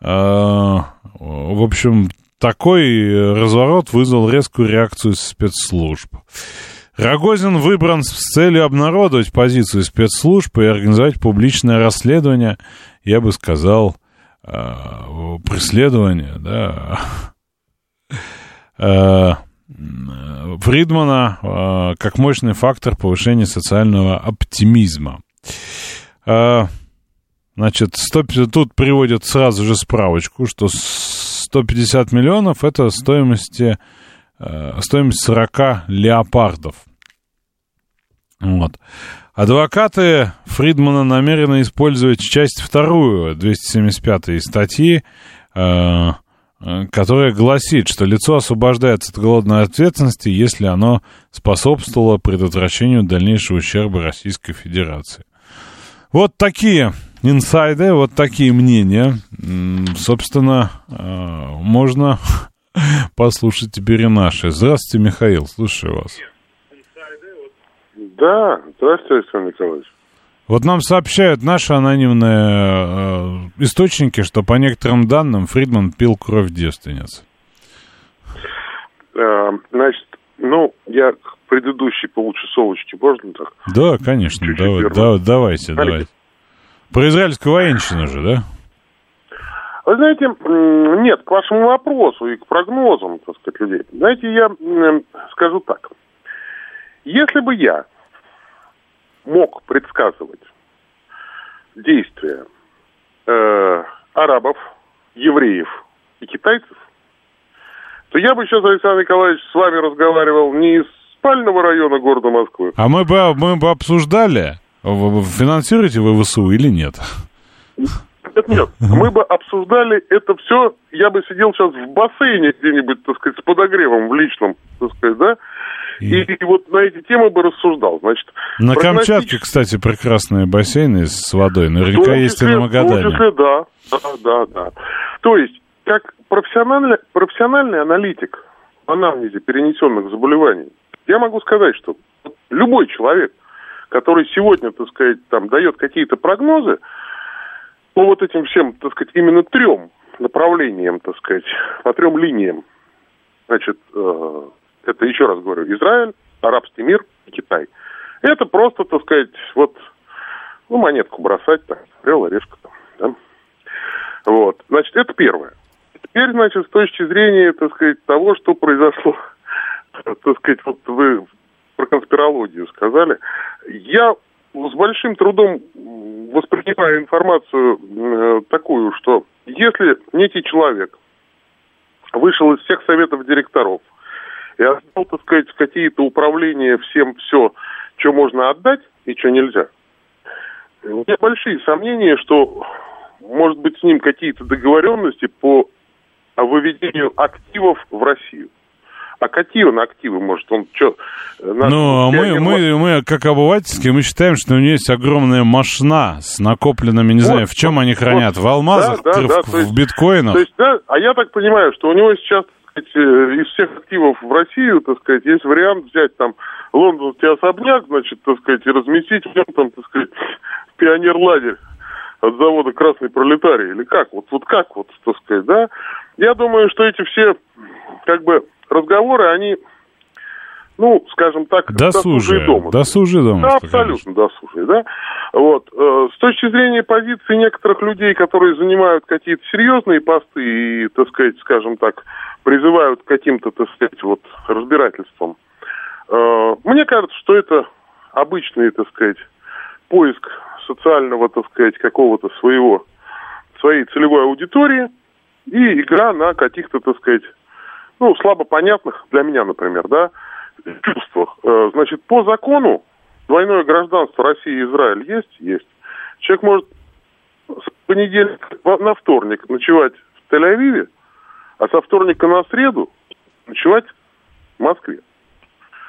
а, в общем, такой разворот вызвал резкую реакцию спецслужб. Рогозин выбран с целью обнародовать позицию спецслужб и организовать публичное расследование, я бы сказал, преследования, да, Фридмана как мощный фактор повышения социального оптимизма. Значит, 100, тут приводят сразу же справочку, что 150 миллионов это стоимости, стоимость 40 леопардов. Вот. Адвокаты Фридмана намерены использовать часть вторую 275 статьи, э, э, которая гласит, что лицо освобождается от уголовной ответственности, если оно способствовало предотвращению дальнейшего ущерба Российской Федерации. Вот такие инсайды, вот такие мнения. Собственно, э, можно [LAUGHS] послушать теперь и наши. Здравствуйте, Михаил, слушаю вас. Да, здравствуйте, Александр Николаевич. Вот нам сообщают наши анонимные э, источники, что по некоторым данным Фридман пил кровь девственниц. Э, значит, ну, я к предыдущей получасовочке, можно так? Да, конечно, давай, да, давайте, давайте. Про израильскую военщину же, да? Вы знаете, нет, к вашему вопросу и к прогнозам, так сказать, людей. Знаете, я скажу так. Если бы я мог предсказывать действия э, арабов, евреев и китайцев, то я бы сейчас, Александр Николаевич, с вами разговаривал не из спального района города Москвы. А мы бы, мы бы обсуждали, финансируете вы ВСУ или нет? Нет, нет. Мы бы обсуждали это все, я бы сидел сейчас в бассейне где-нибудь, так сказать, с подогревом в личном, так сказать, да, и, и вот на эти темы бы рассуждал. Значит, на прогностич... Камчатке, кстати, прекрасные бассейны с водой. Наверняка числе, есть и на Магадане. В том числе, да. Да, да, да. То есть, как профессиональный, профессиональный аналитик в анамнезе перенесенных заболеваний, я могу сказать, что любой человек, который сегодня, так сказать, там дает какие-то прогнозы, по вот этим всем, так сказать, именно трем направлениям, так сказать, по трем линиям, значит, э, это еще раз говорю, Израиль, арабский мир Китай. Это просто, так сказать, вот, ну, монетку бросать, так, орел, орешка там, да. Вот, значит, это первое. Теперь, значит, с точки зрения, так сказать, того, что произошло, [LAUGHS] так сказать, вот вы про конспирологию сказали, я с большим трудом воспринимаю информацию э, такую, что если некий человек вышел из всех советов директоров – и отдал, так сказать, какие-то управления всем все, что можно отдать и что нельзя. У меня большие сомнения, что может быть с ним какие-то договоренности по выведению активов в Россию. А какие он активы, может, он что? Ну, а мы, мы, мы, как обывательские, мы считаем, что у него есть огромная машина с накопленными, не вот, знаю, в чем вот, они хранят, вот, в алмазах, да, да, в, да, в, есть, в биткоинах? То есть, да, а я так понимаю, что у него сейчас сказать, э, из всех активов в Россию, так сказать, есть вариант взять там лондонский особняк, значит, так сказать, и разместить в нем там, так сказать, [LAUGHS] пионер-лагерь от завода «Красный пролетарий». Или как? Вот, вот как вот, так сказать, да? Я думаю, что эти все, как бы, разговоры, они, ну, скажем так, досужие дома. Досужие дома. Да, абсолютно досужие, да. Вот. Э, с точки зрения позиции некоторых людей, которые занимают какие-то серьезные посты и, так сказать, скажем так, призывают к каким-то, так сказать, вот разбирательствам. Э, мне кажется, что это обычный, так сказать, поиск социального, так сказать, какого-то своего, своей целевой аудитории и игра на каких-то, так сказать, ну, слабо понятных, для меня, например, да, чувствах. Э, значит, по закону двойное гражданство России и Израиль есть? Есть. Человек может с понедельника на вторник ночевать в Тель-Авиве, а со вторника на среду ночевать в Москве.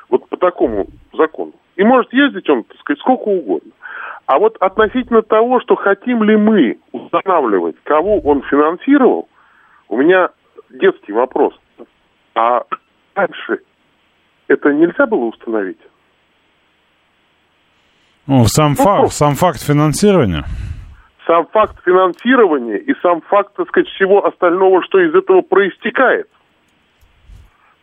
Вот по такому закону. И может ездить он, так сказать, сколько угодно. А вот относительно того, что хотим ли мы устанавливать, кого он финансировал, у меня детский вопрос. А раньше это нельзя было установить? Ну, сам, ну, факт, сам факт финансирования? Сам факт финансирования и сам факт, так сказать, всего остального, что из этого проистекает.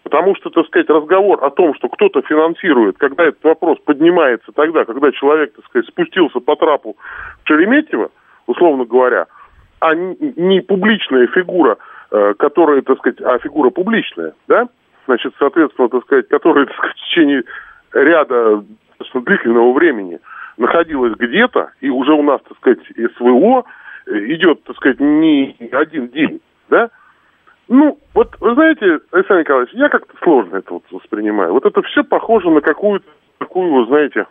Потому что, так сказать, разговор о том, что кто-то финансирует, когда этот вопрос поднимается тогда, когда человек, так сказать, спустился по трапу в Шереметьево, условно говоря, а не, публичная фигура, э, которая, так сказать, а фигура публичная, да, значит, соответственно, так сказать, которая, так сказать, в течение ряда достаточно длительного времени находилась где-то, и уже у нас, так сказать, СВО идет, так сказать, не один день, да, ну, вот, вы знаете, Александр Николаевич, я как-то сложно это вот воспринимаю. Вот это все похоже на какую-то такую, вы знаете,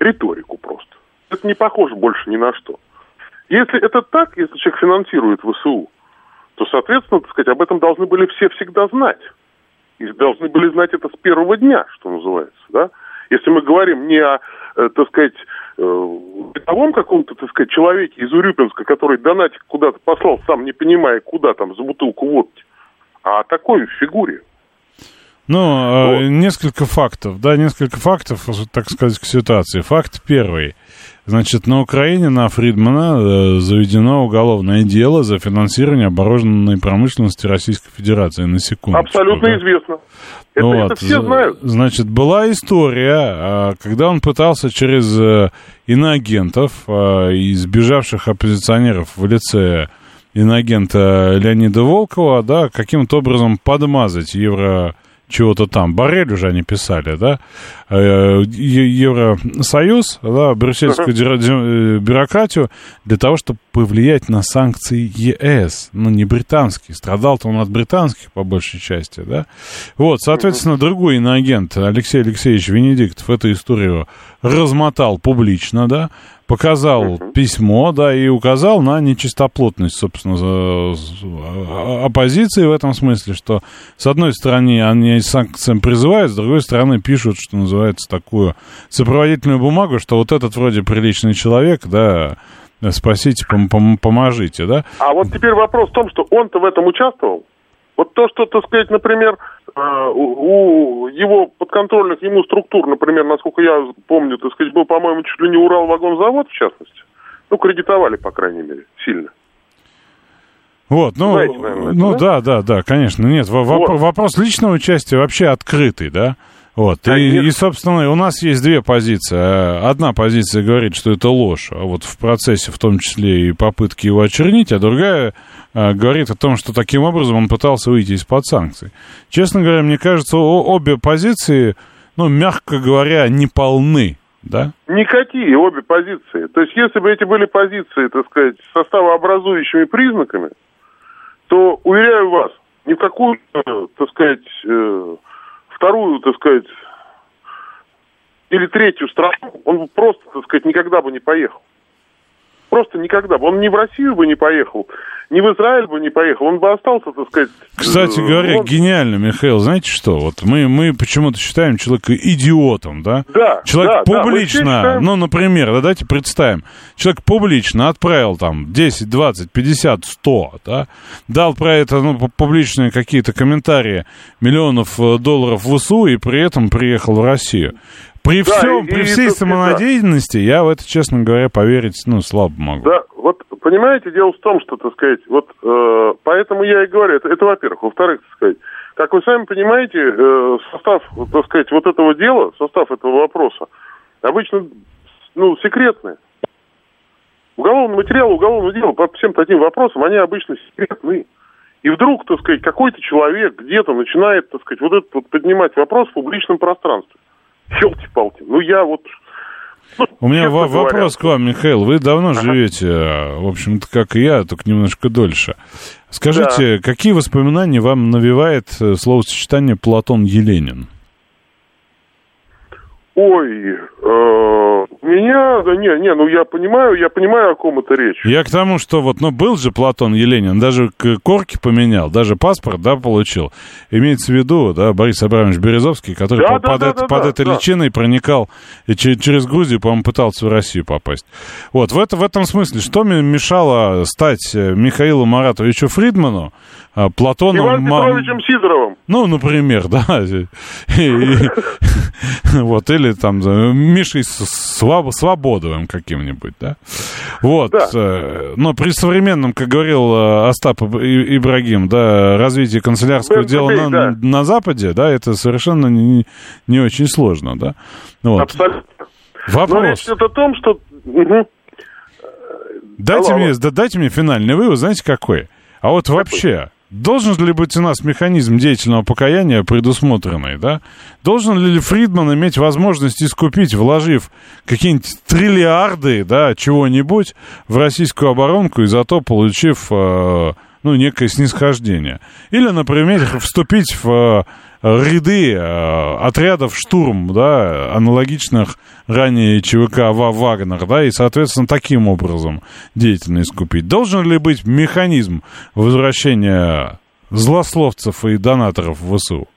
риторику просто. Это не похоже больше ни на что. Если это так, если человек финансирует ВСУ, то, соответственно, так сказать, об этом должны были все всегда знать. И должны были знать это с первого дня, что называется, да? Если мы говорим не о, э, так сказать, э, бытовом каком-то, так сказать, человеке из Урюпинска, который донатик куда-то послал, сам не понимая, куда там, за бутылку водки, а о такой фигуре. Ну, вот. несколько фактов, да, несколько фактов, так сказать, к ситуации. Факт первый. Значит, на Украине на Фридмана э, заведено уголовное дело за финансирование оборудованной промышленности Российской Федерации, на секунду. Абсолютно да? известно. Это, вот. это все знают. Значит, была история, а, когда он пытался через э, иноагентов а, и сбежавших оппозиционеров в лице иноагента Леонида Волкова, да, каким-то образом подмазать евро чего-то там. Барель уже они писали, да? Э, Евросоюз, да, брюссельскую uh-huh. бюрократию для того, чтобы повлиять на санкции ЕС, ну, не британские. Страдал-то он от британских, по большей части, да? Вот, соответственно, другой иноагент Алексей Алексеевич Венедиктов эту историю размотал публично, да? Показал uh-huh. письмо, да, и указал на нечистоплотность, собственно, оппозиции в этом смысле, что, с одной стороны, они санкциям призывают, с другой стороны, пишут, что называется, такую сопроводительную бумагу, что вот этот вроде приличный человек, да, спасите, пом- пом- поможите, да. А вот теперь вопрос в том, что он-то в этом участвовал? Вот то, что, так сказать, например, у его подконтрольных ему структур, например, насколько я помню, так сказать, был, по-моему, чуть ли не Урал-вагонзавод, в частности. Ну, кредитовали, по крайней мере, сильно. Вот, ну, Знаете, наверное, ну да? да, да, да, конечно. Нет, вот. вопрос личного участия вообще открытый, да? Вот. И, и, собственно, у нас есть две позиции. Одна позиция говорит, что это ложь, а вот в процессе, в том числе и попытки его очернить, а другая а, говорит о том, что таким образом он пытался выйти из-под санкций. Честно говоря, мне кажется, обе позиции, ну, мягко говоря, не полны. Да? Никакие обе позиции. То есть, если бы эти были позиции, так сказать, составообразующими признаками, то, уверяю вас, ни в какую, так сказать, э, вторую, так сказать, или третью страну, он просто, так сказать, никогда бы не поехал. Просто никогда бы. Он ни в Россию бы не поехал, ни в Израиль бы не поехал. Он бы остался, так сказать... Кстати говоря, он... гениально, Михаил. Знаете что? Вот мы, мы почему-то считаем человека идиотом, да? Да, Человек да, публично, да, ну, например, да, давайте представим. Человек публично отправил там 10, 20, 50, 100, да? Дал про это, ну, публичные какие-то комментарии миллионов э, долларов в УСУ и при этом приехал в Россию. При, да, всем, и, при всей и, самонадеянности да. я в это, честно говоря, поверить, ну, слабо могу. Да, вот, понимаете, дело в том, что, так сказать, вот, э, поэтому я и говорю, это, это во-первых. Во-вторых, так сказать, как вы сами понимаете, э, состав, так сказать, вот этого дела, состав этого вопроса, обычно, ну, секретный. Уголовный материал, уголовное дело по всем таким вопросам, они обычно секретны. И вдруг, так сказать, какой-то человек где-то начинает, так сказать, вот этот вот поднимать вопрос в публичном пространстве. Челки-палки. Ну, я вот... Ну, У меня в- вопрос к вам, Михаил. Вы давно ага. живете, в общем-то, как и я, только немножко дольше. Скажите, да. какие воспоминания вам навевает э, словосочетание Платон Еленин? Ой, э, меня, да не, не, ну я понимаю, я понимаю, о ком это речь. Я к тому, что вот, ну был же Платон Еленин, даже корки поменял, даже паспорт, да, получил. Имеется в виду, да, Борис Абрамович Березовский, который да, под, да, это, да, под да, этой да. личиной проникал и через Грузию, по-моему, пытался в Россию попасть. Вот, в, это, в этом смысле, что мешало стать э, Михаилу Маратовичу Фридману, Платоном... Иван Петровичем Сидоровым. Ну, например, да. Вот, или там Мишей Свободовым каким-нибудь, да. Вот. Э, но при современном, как говорил э, Остап Ибрагим, да, развитии канцелярского дела на Западе, да, это совершенно не очень сложно, да. Абсолютно. Вопрос. Но речь идет о том, что Дайте Алло, мне, да, дайте мне финальный вывод, знаете, какой? А вот вообще, должен ли быть у нас механизм деятельного покаяния предусмотренный, да? Должен ли Фридман иметь возможность искупить, вложив какие-нибудь триллиарды, да, чего-нибудь в российскую оборонку и зато получив, э, ну, некое снисхождение? Или, например, вступить в э, ряды э, отрядов штурм, да, аналогичных ранее ЧВК Ва- Вагнер, да, и, соответственно, таким образом деятельность купить. Должен ли быть механизм возвращения злословцев и донаторов в ВСУ?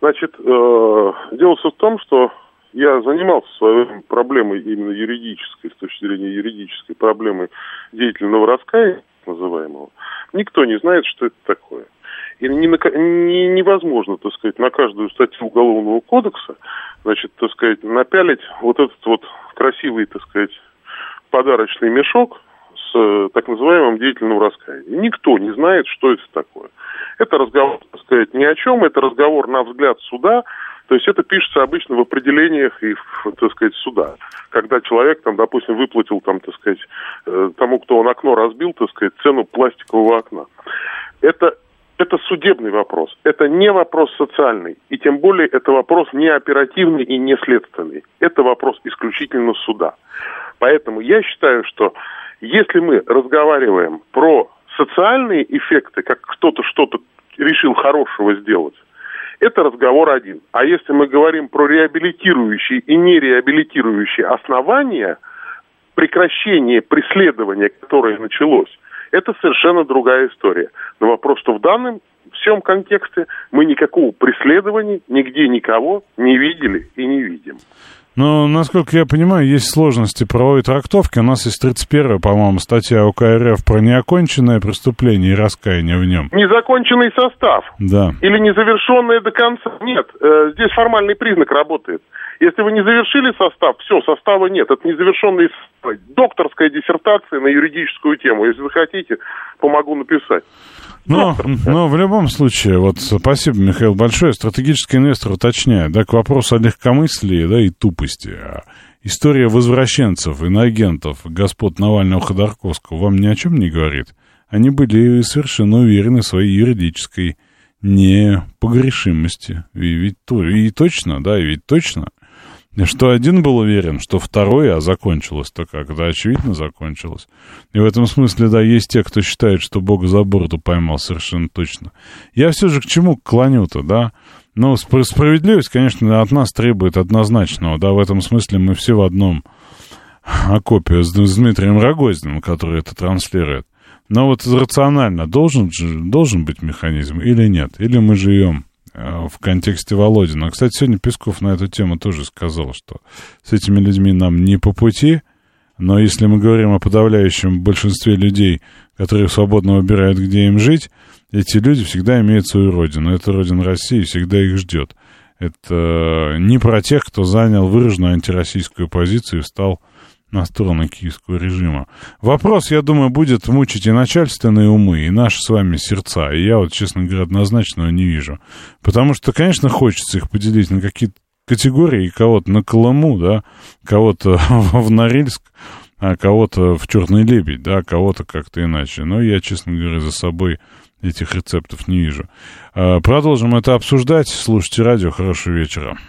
Значит, э, дело все в том, что я занимался в свое время проблемой именно юридической, с точки зрения юридической проблемы деятельного раскаяния, называемого. Никто не знает, что это такое. И не не- невозможно, так сказать, на каждую статью Уголовного кодекса, значит, так сказать, напялить вот этот вот красивый, так сказать, подарочный мешок с так называемым деятельным раскаянием. Никто не знает, что это такое. Это разговор, так сказать, ни о чем, это разговор на взгляд суда, то есть это пишется обычно в определениях и, так сказать, суда. Когда человек, там, допустим, выплатил, там, так сказать, э, тому, кто он окно разбил, так сказать, цену пластикового окна. Это, это судебный вопрос. Это не вопрос социальный. И тем более это вопрос не оперативный и не следственный. Это вопрос исключительно суда. Поэтому я считаю, что если мы разговариваем про социальные эффекты, как кто-то что-то решил хорошего сделать, это разговор один. А если мы говорим про реабилитирующие и нереабилитирующие основания прекращения преследования, которое началось, это совершенно другая история. Но вопрос, что в данном всем контексте мы никакого преследования нигде никого не видели и не видим. Но, насколько я понимаю, есть сложности правовой трактовки. У нас есть 31 по-моему, статья УК РФ про неоконченное преступление и раскаяние в нем. Незаконченный состав Да. или незавершенное до конца. Нет, э, здесь формальный признак работает. Если вы не завершили состав, все, состава нет. Это незавершенный состав. Докторская диссертация на юридическую тему. Если захотите, помогу написать. Но, но в любом случае, вот спасибо, Михаил, большое. Стратегический инвестор уточняет, да, к вопросу о легкомыслии, да, и тупости. А История возвращенцев, иноагентов, господ Навального Ходорковского вам ни о чем не говорит? Они были совершенно уверены в своей юридической непогрешимости. И ведь и точно, да, и ведь точно. Что один был уверен, что второй, а закончилось-то как, да, очевидно закончилось. И в этом смысле, да, есть те, кто считает, что Бога за бороду поймал совершенно точно. Я все же к чему клоню-то, да? Ну, спр- справедливость, конечно, от нас требует однозначного, да, в этом смысле мы все в одном окопе с, с Дмитрием Рогозиным, который это транслирует. Но вот рационально должен, же, должен быть механизм или нет? Или мы живем в контексте Володина. Кстати, сегодня Песков на эту тему тоже сказал, что с этими людьми нам не по пути, но если мы говорим о подавляющем большинстве людей, которые свободно выбирают, где им жить, эти люди всегда имеют свою родину. Это родина России, всегда их ждет. Это не про тех, кто занял выраженную антироссийскую позицию и встал на сторону киевского режима. Вопрос, я думаю, будет мучить и начальственные умы, и наши с вами сердца. И я вот, честно говоря, однозначно его не вижу. Потому что, конечно, хочется их поделить на какие-то категории, кого-то на Колыму, да, кого-то [LAUGHS] в Норильск, а кого-то в Черный Лебедь, да, кого-то как-то иначе. Но я, честно говоря, за собой этих рецептов не вижу. А, Продолжим это обсуждать. Слушайте радио. Хорошего вечера.